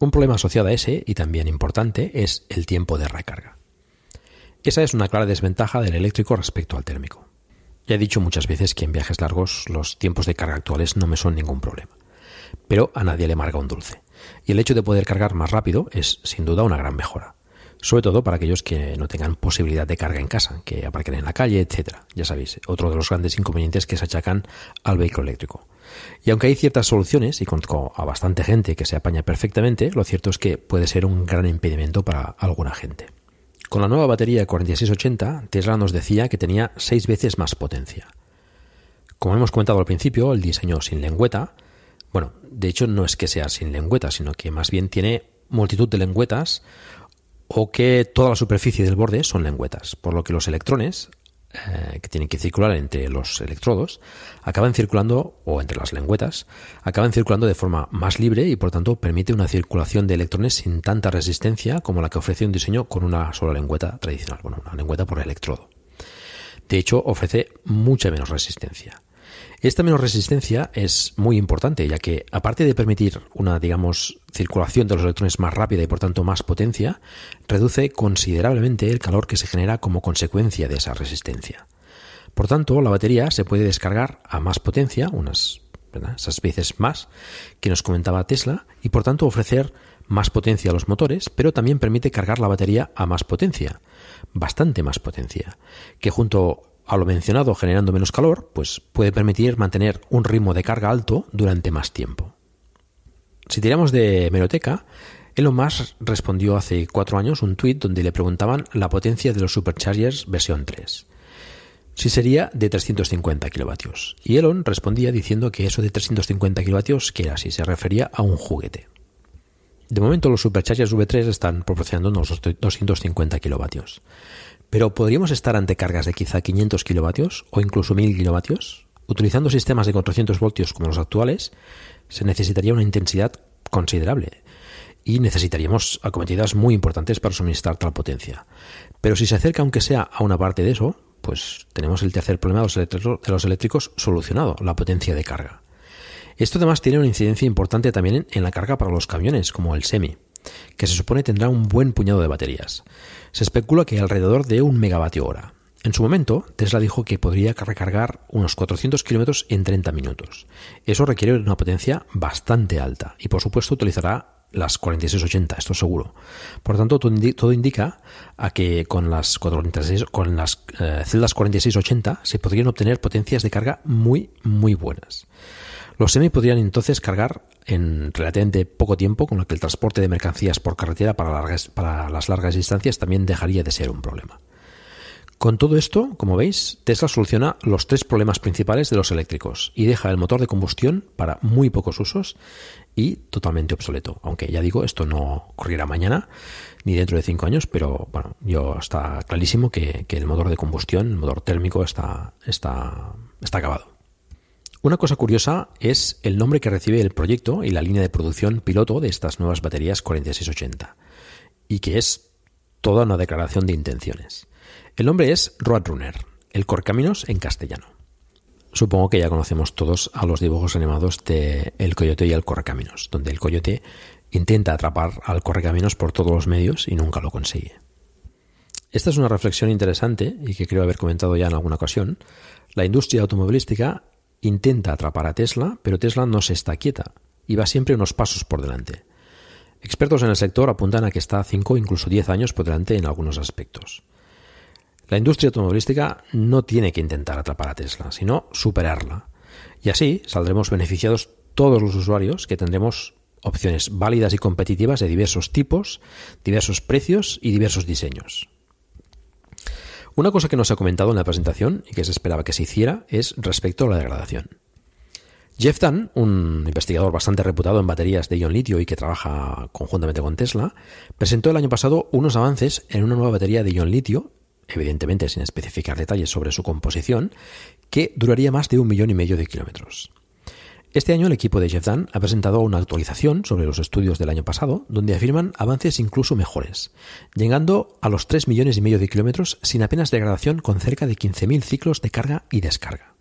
Un problema asociado a ese, y también importante, es el tiempo de recarga. Esa es una clara desventaja del eléctrico respecto al térmico. Ya he dicho muchas veces que en viajes largos los tiempos de carga actuales no me son ningún problema. Pero a nadie le marca un dulce. Y el hecho de poder cargar más rápido es sin duda una gran mejora. Sobre todo para aquellos que no tengan posibilidad de carga en casa, que aparquen en la calle, etc. Ya sabéis, otro de los grandes inconvenientes que se achacan al vehículo eléctrico. Y aunque hay ciertas soluciones, y conozco a bastante gente que se apaña perfectamente, lo cierto es que puede ser un gran impedimento para alguna gente. Con la nueva batería 4680, Tesla nos decía que tenía 6 veces más potencia. Como hemos comentado al principio, el diseño sin lengüeta, bueno, de hecho no es que sea sin lengüeta, sino que más bien tiene multitud de lengüetas o que toda la superficie del borde son lengüetas, por lo que los electrones, eh, que tienen que circular entre los electrodos, acaban circulando, o entre las lengüetas, acaban circulando de forma más libre y por tanto permite una circulación de electrones sin tanta resistencia como la que ofrece un diseño con una sola lengüeta tradicional, bueno, una lengüeta por electrodo. De hecho, ofrece mucha menos resistencia. Esta menor resistencia es muy importante, ya que aparte de permitir una, digamos, circulación de los electrones más rápida y por tanto más potencia, reduce considerablemente el calor que se genera como consecuencia de esa resistencia. Por tanto, la batería se puede descargar a más potencia, unas esas veces más que nos comentaba Tesla, y por tanto ofrecer más potencia a los motores, pero también permite cargar la batería a más potencia, bastante más potencia, que junto a lo mencionado generando menos calor, pues puede permitir mantener un ritmo de carga alto durante más tiempo. Si tiramos de meroteca, Elon Musk respondió hace cuatro años un tuit donde le preguntaban la potencia de los superchargers versión 3. Si sería de 350 kilovatios. Y Elon respondía diciendo que eso de 350 kilovatios que era si se refería a un juguete. De momento los superchargers V3 están proporcionando unos 250 kilovatios. Pero ¿podríamos estar ante cargas de quizá 500 kilovatios o incluso 1000 kilovatios? Utilizando sistemas de 400 voltios como los actuales, se necesitaría una intensidad considerable y necesitaríamos acometidas muy importantes para suministrar tal potencia. Pero si se acerca aunque sea a una parte de eso, pues tenemos el tercer problema de los eléctricos solucionado, la potencia de carga. Esto además tiene una incidencia importante también en la carga para los camiones, como el semi, que se supone tendrá un buen puñado de baterías se especula que alrededor de un megavatio hora. En su momento, Tesla dijo que podría recargar unos 400 kilómetros en 30 minutos. Eso requiere una potencia bastante alta y, por supuesto, utilizará las 4680, esto seguro. Por tanto, todo indica a que con las, 46, con las eh, celdas 4680 se podrían obtener potencias de carga muy, muy buenas. Los semi podrían entonces cargar en relativamente poco tiempo, con lo que el transporte de mercancías por carretera para, para las largas distancias también dejaría de ser un problema. Con todo esto, como veis, Tesla soluciona los tres problemas principales de los eléctricos y deja el motor de combustión para muy pocos usos y totalmente obsoleto. Aunque ya digo, esto no ocurrirá mañana ni dentro de cinco años, pero bueno, yo está clarísimo que, el motor de combustión, el motor térmico, está, está, está acabado. Una cosa curiosa es el nombre que recibe el proyecto y la línea de producción piloto de estas nuevas baterías 4680, y que es toda una declaración de intenciones. El nombre es Roadrunner, el corcaminos en castellano. Supongo que ya conocemos todos a los dibujos animados de El Coyote y el Correcaminos, donde el coyote intenta atrapar al Correcaminos por todos los medios y nunca lo consigue. Esta es una reflexión interesante y que creo haber comentado ya en alguna ocasión. La industria automovilística intenta atrapar a Tesla, pero Tesla no se está quieta y va siempre unos pasos por delante. Expertos en el sector apuntan a que está 5 incluso 10 años por delante en algunos aspectos. La industria automovilística no tiene que intentar atrapar a Tesla, sino superarla. Y así saldremos beneficiados todos los usuarios que tendremos opciones válidas y competitivas de diversos tipos, diversos precios y diversos diseños. Una cosa que no se ha comentado en la presentación y que se esperaba que se hiciera es respecto a la degradación. Jeff Dunn, un investigador bastante reputado en baterías de ion litio y que trabaja conjuntamente con Tesla, presentó el año pasado unos avances en una nueva batería de ion litio, evidentemente sin especificar detalles sobre su composición, que duraría más de un millón y medio de kilómetros. Este año el equipo de Jeff Dunn ha presentado una actualización sobre los estudios del año pasado, donde afirman avances incluso mejores, llegando a los 3 millones y medio de kilómetros sin apenas degradación con cerca de 15.000 ciclos de carga y descarga.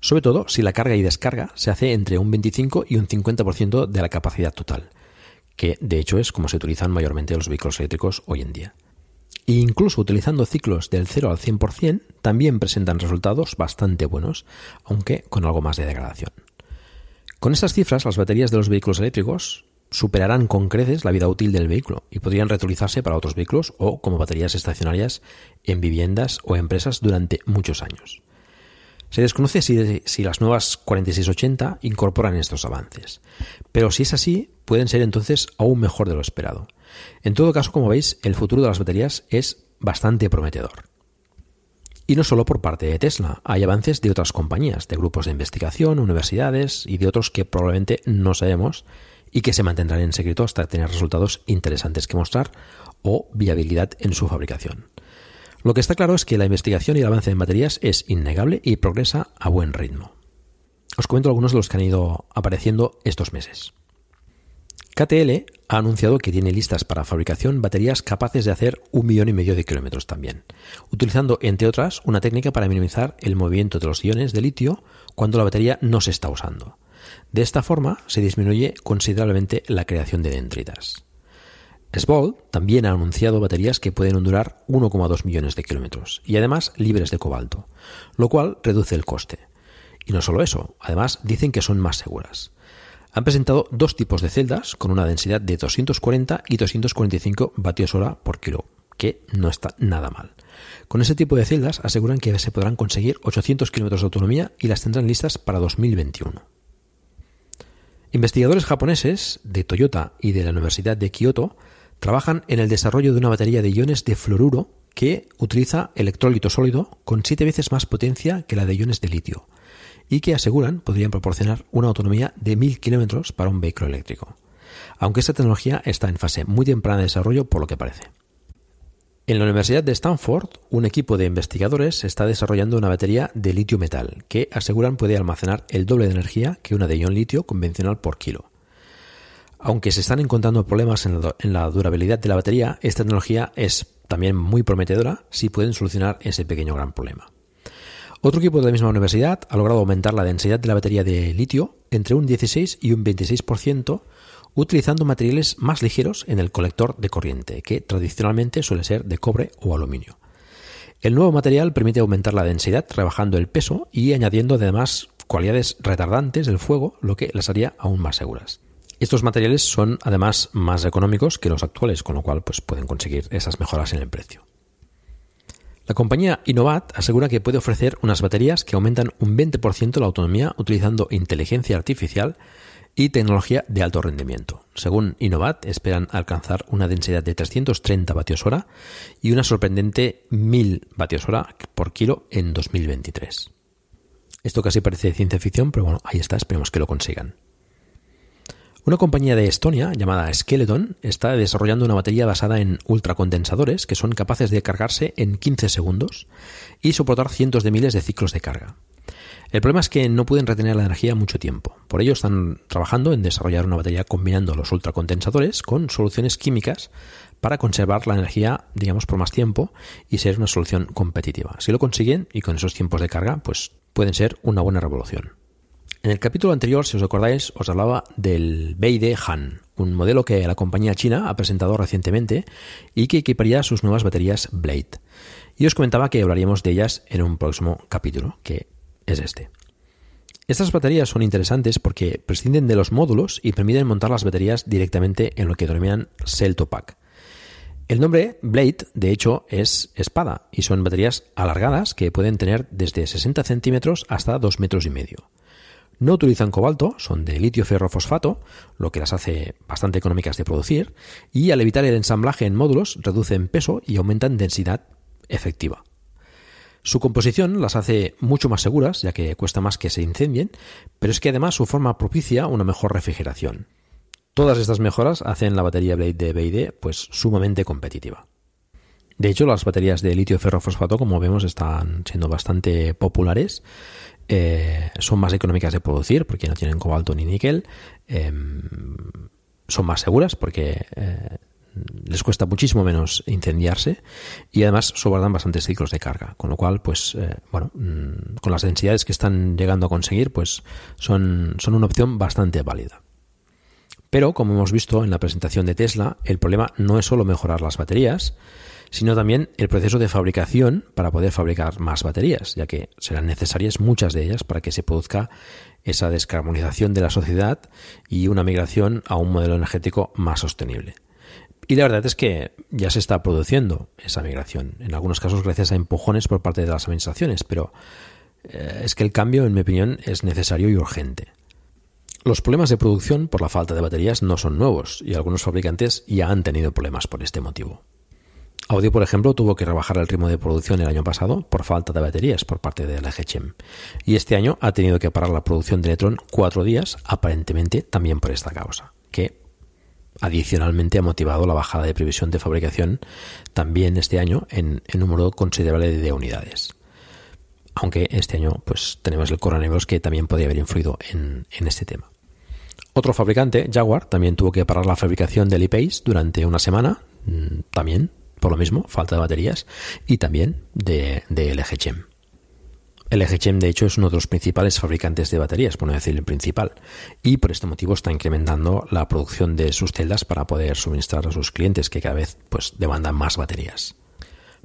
Sobre todo si la carga y descarga se hace entre un 25 y un 50% de la capacidad total, que de hecho es como se utilizan mayormente los vehículos eléctricos hoy en día. E incluso utilizando ciclos del 0 al 100% también presentan resultados bastante buenos, aunque con algo más de degradación. Con estas cifras, las baterías de los vehículos eléctricos superarán con creces la vida útil del vehículo y podrían reutilizarse para otros vehículos o como baterías estacionarias en viviendas o empresas durante muchos años. Se desconoce si, si, las nuevas 4680 incorporan estos avances, pero si es así, pueden ser entonces aún mejor de lo esperado. En todo caso, como veis, el futuro de las baterías es bastante prometedor. Y no solo por parte de Tesla, hay avances de otras compañías, de grupos de investigación, universidades y de otros que probablemente no sabemos y que se mantendrán en secreto hasta tener resultados interesantes que mostrar o viabilidad en su fabricación. Lo que está claro es que la investigación y el avance en baterías es innegable y progresa a buen ritmo. Os comento algunos de los que han ido apareciendo estos meses. KTL ha anunciado que tiene listas para fabricación baterías capaces de hacer un millón y medio de kilómetros también, utilizando, entre otras, una técnica para minimizar el movimiento de los iones de litio cuando la batería no se está usando. De esta forma se disminuye considerablemente la creación de dendritas. SVOL también ha anunciado baterías que pueden durar 1,2 millones de kilómetros y además libres de cobalto, lo cual reduce el coste. Y no solo eso, además dicen que son más seguras han presentado dos tipos de celdas con una densidad de 240 y 245 vatios hora por kilo, que no está nada mal. Con ese tipo de celdas aseguran que se podrán conseguir 800 kilómetros de autonomía y las tendrán listas para 2021. Investigadores japoneses de Toyota y de la Universidad de Kioto trabajan en el desarrollo de una batería de iones de fluoruro que utiliza electrólito sólido con siete veces más potencia que la de iones de litio y que aseguran podrían proporcionar una autonomía de 1000 kilómetros para un vehículo eléctrico, aunque esta tecnología está en fase muy temprana de desarrollo por lo que parece. En la Universidad de Stanford, un equipo de investigadores está desarrollando una batería de litio metal que aseguran puede almacenar el doble de energía que una de ion litio convencional por kilo. Aunque se están encontrando problemas en la durabilidad de la batería, esta tecnología es también muy prometedora si pueden solucionar ese pequeño gran problema. Otro equipo de la misma universidad ha logrado aumentar la densidad de la batería de litio entre un 16 y un 26% utilizando materiales más ligeros en el colector de corriente, que tradicionalmente suele ser de cobre o aluminio. El nuevo material permite aumentar la densidad rebajando el peso y añadiendo además cualidades retardantes del fuego, lo que las haría aún más seguras. Estos materiales son además más económicos que los actuales, con lo cual pues, pueden conseguir esas mejoras en el precio. La compañía Innovat asegura que puede ofrecer unas baterías que aumentan un 20% la autonomía utilizando inteligencia artificial y tecnología de alto rendimiento. Según Innovat, esperan alcanzar una densidad de 330 vatios hora y una sorprendente 1000 vatios hora por kilo en 2023. Esto casi parece ciencia ficción, pero bueno, ahí está, esperemos que lo consigan. Una compañía de Estonia llamada Skeleton está desarrollando una batería basada en ultracondensadores que son capaces de cargarse en 15 segundos y soportar cientos de miles de ciclos de carga. El problema es que no pueden retener la energía mucho tiempo. Por ello están trabajando en desarrollar una batería combinando los ultracondensadores con soluciones químicas para conservar la energía, digamos, por más tiempo y ser una solución competitiva. Si lo consiguen y con esos tiempos de carga, pues pueden ser una buena revolución. En el capítulo anterior, si os acordáis, os hablaba del BID Han, un modelo que la compañía china ha presentado recientemente y que equiparía sus nuevas baterías Blade. Y os comentaba que hablaríamos de ellas en un próximo capítulo, que es este. Estas baterías son interesantes porque prescinden de los módulos y permiten montar las baterías directamente en lo que denominan Cell to Pack. El nombre Blade, de hecho, es espada y son baterías alargadas que pueden tener desde 60 centímetros hasta 2 metros y medio. No utilizan cobalto, son de litio ferrofosfato, lo que las hace bastante económicas de producir, y al evitar el ensamblaje en módulos reducen peso y aumentan densidad efectiva. Su composición las hace mucho más seguras, ya que cuesta más que se incendien, pero es que además su forma propicia una mejor refrigeración. Todas estas mejoras hacen la batería Blade de BID pues sumamente competitiva. De hecho, las baterías de litio ferrofosfato, como vemos, están siendo bastante populares eh, son más económicas de producir porque no tienen cobalto ni níquel, em, son más seguras porque eh, les cuesta muchísimo menos incendiarse y además soportan bastantes ciclos de carga, con lo cual, pues, eh, bueno, mm, con las densidades que están llegando a conseguir, pues son, son una opción bastante válida. Pero, como hemos visto en la presentación de Tesla, el problema no es solo mejorar las baterías, sino también el proceso de fabricación para poder fabricar más baterías, ya que serán necesarias muchas de ellas para que se produzca esa descarbonización de la sociedad y una migración a un modelo energético más sostenible. Y la verdad es que ya se está produciendo esa migración, en algunos casos gracias a empujones por parte de las administraciones, pero eh, es que el cambio, en mi opinión, es necesario y urgente. Los problemas de producción por la falta de baterías no son nuevos y algunos fabricantes ya han tenido problemas por este motivo. Audio, por ejemplo, tuvo que rebajar el ritmo de producción el año pasado por falta de baterías por parte de la GChem. Y este año ha tenido que parar la producción de Electron cuatro días, aparentemente también por esta causa, que adicionalmente ha motivado la bajada de previsión de fabricación también este año en, un número considerable de unidades. Aunque este año pues tenemos el coronavirus que también podría haber influido en, en este tema. Otro fabricante, Jaguar, también tuvo que parar la fabricación del e-Pace durante una semana, mm, también por lo mismo, falta de baterías, y también de, de LG Chem. LG Chem, de hecho, es uno de los principales fabricantes de baterías, por no decir el principal, y por este motivo está incrementando la producción de sus celdas para poder suministrar a sus clientes que cada vez pues, demandan más baterías.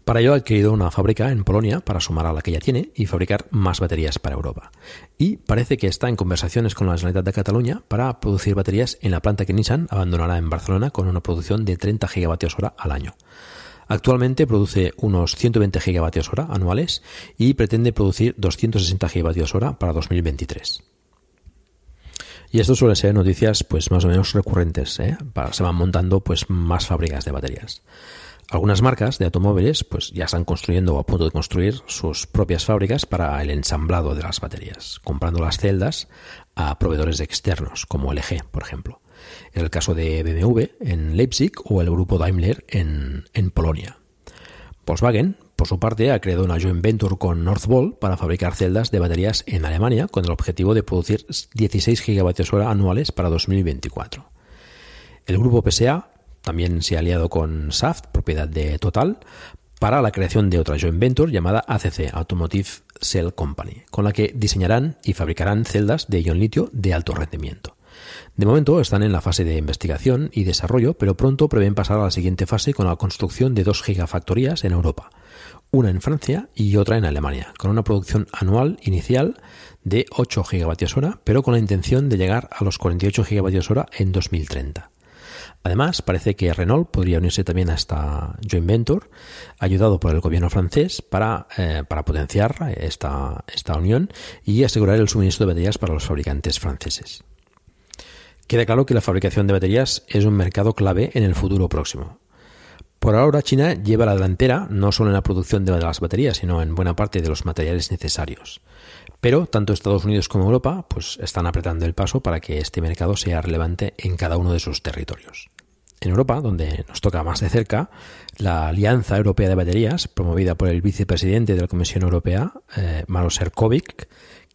Para ello ha adquirido una fábrica en Polonia para sumar a la que ya tiene y fabricar más baterías para Europa. Y parece que está en conversaciones con la Generalitat de Cataluña para producir baterías en la planta que Nissan abandonará en Barcelona con una producción de 30 gigavatios hora al año. Actualmente produce unos 120 gigavatios hora anuales y pretende producir 260 gigavatios hora para 2023. Y esto suele ser noticias pues más o menos recurrentes, ¿eh? se van montando pues más fábricas de baterías. Algunas marcas de automóviles pues ya están construyendo o a punto de construir sus propias fábricas para el ensamblado de las baterías, comprando las celdas a proveedores externos como LG, por ejemplo en el caso de BMW en Leipzig o el grupo Daimler en, Polonia. Volkswagen, por su parte, ha creado una joint venture con Northvolt para fabricar celdas de baterías en Alemania con el objetivo de producir 16 gigavatios hora anuales para 2024. El grupo PSA también se ha aliado con Saft, propiedad de Total, para la creación de otra joint venture llamada ACC, Automotive Cell Company, con la que diseñarán y fabricarán celdas de ion litio de alto rendimiento. De momento están en la fase de investigación y desarrollo, pero pronto prevén pasar a la siguiente fase con la construcción de dos gigafactorías en Europa, una en Francia y otra en Alemania, con una producción anual inicial de 8 gigavatios hora, pero con la intención de llegar a los 48 gigavatios hora en 2030. Además, parece que Renault podría unirse también a esta joint venture, ayudado por el gobierno francés, para, eh, para potenciar esta, esta unión y asegurar el suministro de baterías para los fabricantes franceses. Queda claro que la fabricación de baterías es un mercado clave en el futuro próximo. Por ahora China lleva la delantera no solo en la producción de las baterías, sino en buena parte de los materiales necesarios. Pero tanto Estados Unidos como Europa pues están apretando el paso para que este mercado sea relevante en cada uno de sus territorios. En Europa, donde nos toca más de cerca, la Alianza Europea de Baterías, promovida por el vicepresidente de la Comisión Europea, eh, Maros Erkovic,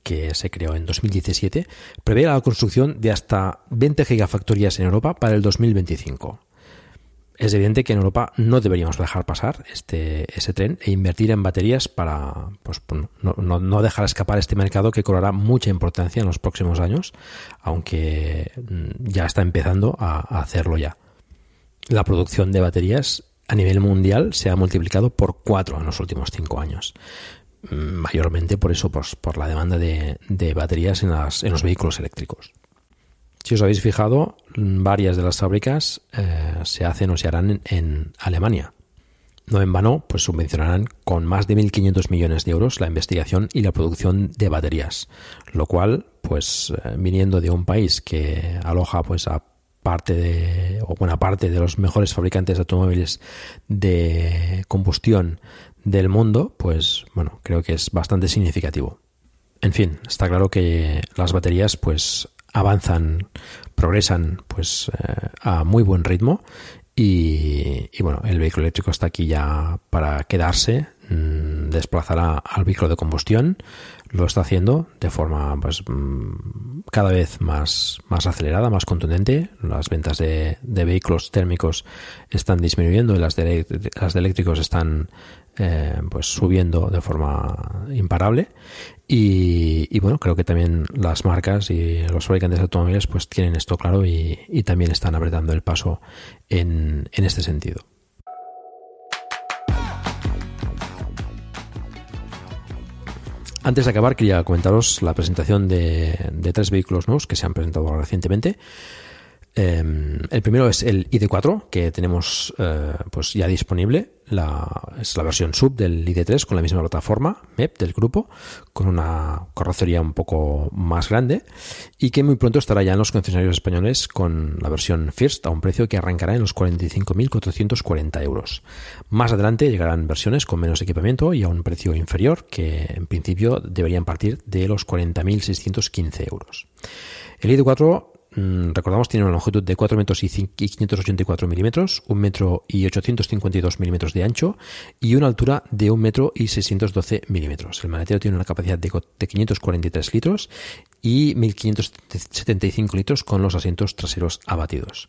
que se creó en 2017, prevé la construcción de hasta 20 gigafactorías en Europa para el 2025. Es evidente que en Europa no deberíamos dejar pasar este, ese tren e invertir en baterías para pues, no, dejar escapar este mercado que cobrará mucha importancia en los próximos años, aunque mm, ya está empezando a, hacerlo ya. La producción de baterías a nivel mundial se ha multiplicado por cuatro en los últimos cinco años. Mayormente por eso, pues, por la demanda de, baterías en, en los vehículos eléctricos. Si os habéis fijado, varias de las fábricas eh, se hacen o se harán en, Alemania. No en vano, pues subvencionarán con más de 1.500 millones de euros la investigación y la producción de baterías, lo cual, pues eh, viniendo de un país que aloja pues a parte de o buena parte de los mejores fabricantes de automóviles de combustión del mundo, pues bueno, creo que es bastante significativo. En fin, está claro que las baterías pues avanzan, progresan pues eh, a muy buen ritmo y, bueno, el vehículo eléctrico está aquí ya para quedarse, mm, desplazará al vehículo de combustión, lo está haciendo de forma pues mm, cada vez más, más acelerada, más contundente. Las ventas de, vehículos térmicos están disminuyendo y las de, las de eléctricos están eh, pues subiendo de forma imparable y, bueno creo que también las marcas y los fabricantes de automóviles pues tienen esto claro y, también están apretando el paso en, este sentido Antes de acabar, quería comentaros la presentación de, de, tres vehículos nuevos que se han presentado recientemente. Em, el primero es el ID4, que tenemos eh, pues ya disponible. Es la versión sub del ID3 con la misma plataforma MEP del grupo, con una carrocería un poco más grande y que muy pronto estará ya en los concesionarios españoles con la versión First a un precio que arrancará en los 45.440 euros. Más adelante llegarán versiones con menos equipamiento y a un precio inferior que en principio deberían partir de los 40.615 euros. El ID4 Mm, recordamos, tiene una longitud de 4 metros y 584 milímetros, 1 metro y 852 milímetros de ancho y una altura de 1 metro y 612 milímetros. El maletero tiene una capacidad de, 543 litros y 1575 litros con los asientos traseros abatidos.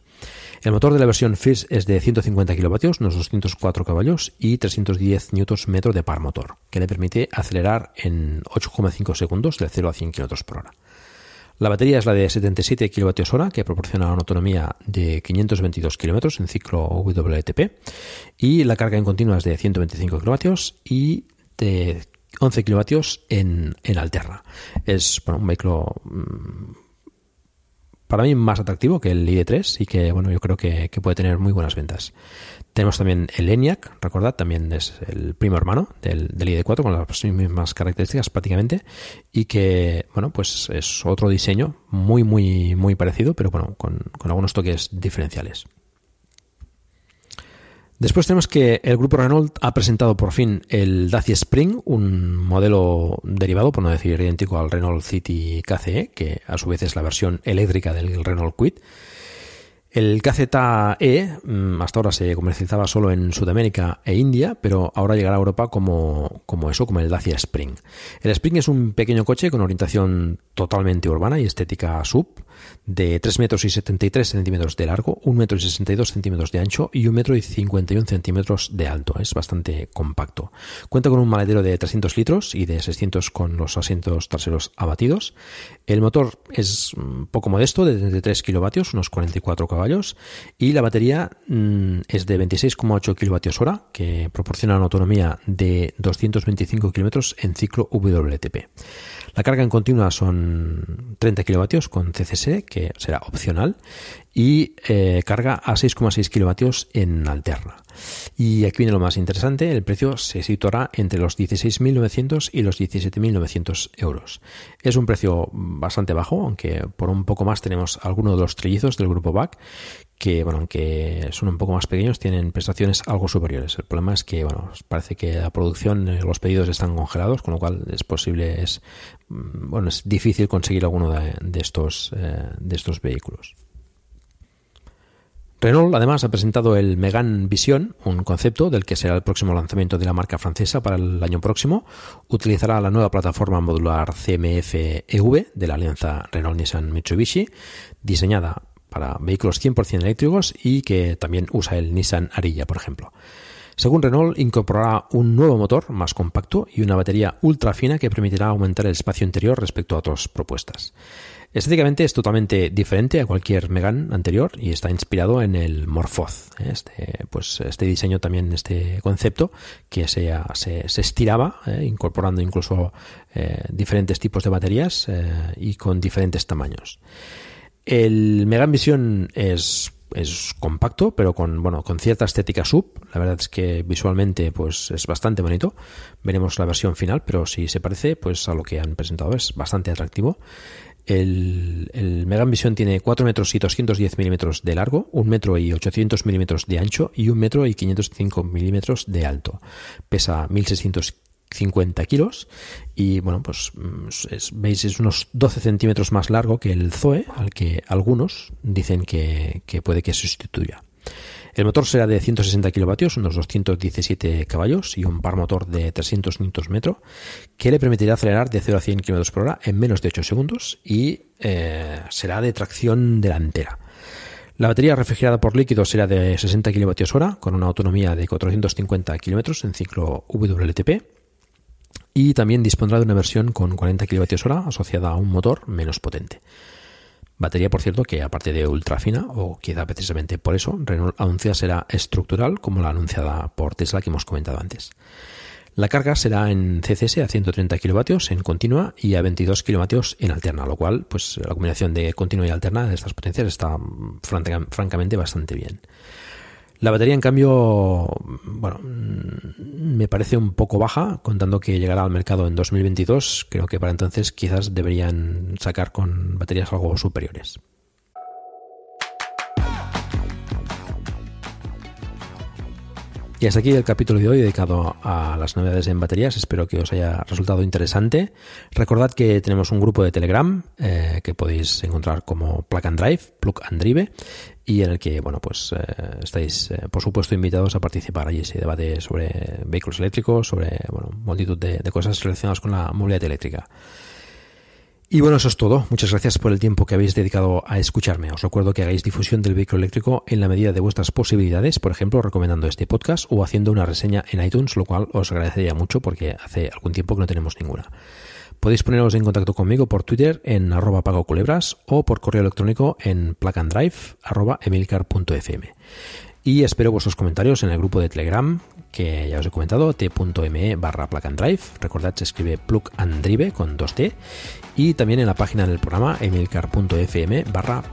El motor de la versión FIS es de 150 kilovatios, unos 204 caballos y 310 Nm de par motor, que le permite acelerar en 8,5 segundos de 0 a 100 km por hora. La batería es la de 77 kWh que proporciona una autonomía de 522 km en ciclo WLTP y la carga en continua es de 125 kW y de 11 kW en, en alterna. Es un vehículo mm, para mí más atractivo que el ID3 y que bueno yo creo que, puede tener muy buenas ventas. Tenemos también el ENIAC, recordad, también es el primo hermano del, del ID4 con las mismas características prácticamente y que bueno pues es otro diseño muy muy muy parecido pero bueno con, algunos toques diferenciales. Después tenemos que el grupo Renault ha presentado por fin el Dacia Spring, un modelo derivado, por no decir idéntico al Renault City KCE, que a su vez es la versión eléctrica del Renault Kwid. El KZE mm, hasta ahora se comercializaba solo en Sudamérica e India, pero ahora llegará a Europa como, como eso, como el Dacia Spring. El Spring es un pequeño coche con orientación totalmente urbana y estética sub, de 3 metros y 73 centímetros de largo, 1 metro y 62 centímetros de ancho y 1 metro y 51 centímetros de alto. Es bastante compacto. Cuenta con un maletero de 300 litros y de 600 con los asientos traseros abatidos. El motor es mm, poco modesto, de 33 kilovatios, unos 44 caballos, y la batería mm, es de 26,8 kilovatios hora, que proporciona una autonomía de 225 kilómetros en ciclo WTP. La carga en continua son 30 kilovatios con CCS, que será opcional, y eh, carga a 6,6 kilovatios en alterna. Y aquí viene lo más interesante, el precio se situará entre los 16.900 y los 17.900 euros. Es un precio bastante bajo, aunque por un poco más tenemos algunos de los trillizos del grupo BAC que, bueno, aunque son un poco más pequeños, tienen prestaciones algo superiores. El problema es que, bueno, parece que la producción, eh, los pedidos están congelados, con lo cual es posible, bueno, es difícil conseguir alguno de, estos, eh, de estos vehículos. Renault además ha presentado el Megane Vision, un concepto del que será el próximo lanzamiento de la marca francesa para el año próximo. Utilizará la nueva plataforma modular CMF-EV de la alianza Renault-Nissan-Mitsubishi, diseñada para vehículos 100% eléctricos y que también usa el Nissan Ariya, por ejemplo. Según Renault, incorporará un nuevo motor más compacto y una batería ultra fina que permitirá aumentar el espacio interior respecto a otras propuestas. Estéticamente es totalmente diferente a cualquier Megan anterior y está inspirado en el Morphoth. ¿eh? Este, pues este diseño también, este concepto que se, se, estiraba, ¿eh? incorporando incluso eh, diferentes tipos de baterías y con diferentes tamaños. El Megan Vision es es compacto, pero con, bueno, con cierta estética sub. La verdad es que visualmente pues, es bastante bonito. Veremos la versión final, pero si se parece pues, a lo que han presentado es bastante atractivo. El, el Megan Vision tiene 4 metros y 210 milímetros de largo, 1 metro y 800 milímetros de ancho y 1 metro y 505 milímetros de alto. Pesa 1650 kilos y bueno pues mm, veis es unos 12 centímetros más largo que el Zoe al que algunos dicen que, que puede que sustituya el motor será de 160 kilovatios, unos 217 caballos y un par motor de 300 Nm que le permitirá acelerar de 0 a 100 km por hora en menos de 8 segundos y eh, será de tracción delantera. La batería refrigerada por líquido será de 60 kWh con una autonomía de 450 km en ciclo WLTP y también dispondrá de una versión con 40 kWh asociada a un motor menos potente. Batería, por cierto, que aparte de ultra fina, o quizá precisamente por eso, Renault anuncia será estructural como la anunciada por Tesla que hemos comentado antes. La carga será en CCS a 130 kilovatios en continua y a 22 kilovatios en alterna, lo cual, pues la combinación de continua y alterna de estas potencias está francamente bastante bien. La batería, en cambio, bueno, mm, me parece un poco baja, contando que llegará al mercado en 2022. Creo que para entonces quizás deberían sacar con baterías algo superiores. Y hasta aquí el capítulo de hoy dedicado a las novedades en baterías. Espero que os haya resultado interesante. Recordad que tenemos un grupo de Telegram eh, que podéis encontrar como Plug and Drive, Plug and Drive, y en el que, bueno, pues eh, estáis, eh, por supuesto, invitados a participar. Allí se debate sobre vehículos eléctricos, sobre, bueno, multitud de cosas relacionadas con la movilidad eléctrica. Y bueno, eso es todo. Muchas gracias por el tiempo que habéis dedicado a escucharme. Os recuerdo que hagáis difusión del vehículo eléctrico en la medida de vuestras posibilidades, por ejemplo, recomendando este podcast o haciendo una reseña en iTunes, lo cual os agradecería mucho porque hace algún tiempo que no tenemos ninguna. Podéis poneros en contacto conmigo por Twitter en arroba pagoculebras o por correo electrónico en plugandrive arroba emilcar.fm. Y espero vuestros comentarios en el grupo de Telegram, que ya os he comentado, t.me barra plug and drive. Recordad, se escribe plug and drive con 2t. Y también en la página del programa emilcar.fm barra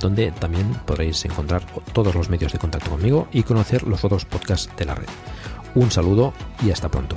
donde también podréis encontrar todos los medios de contacto conmigo y conocer los otros podcasts de la red. Un saludo y hasta pronto.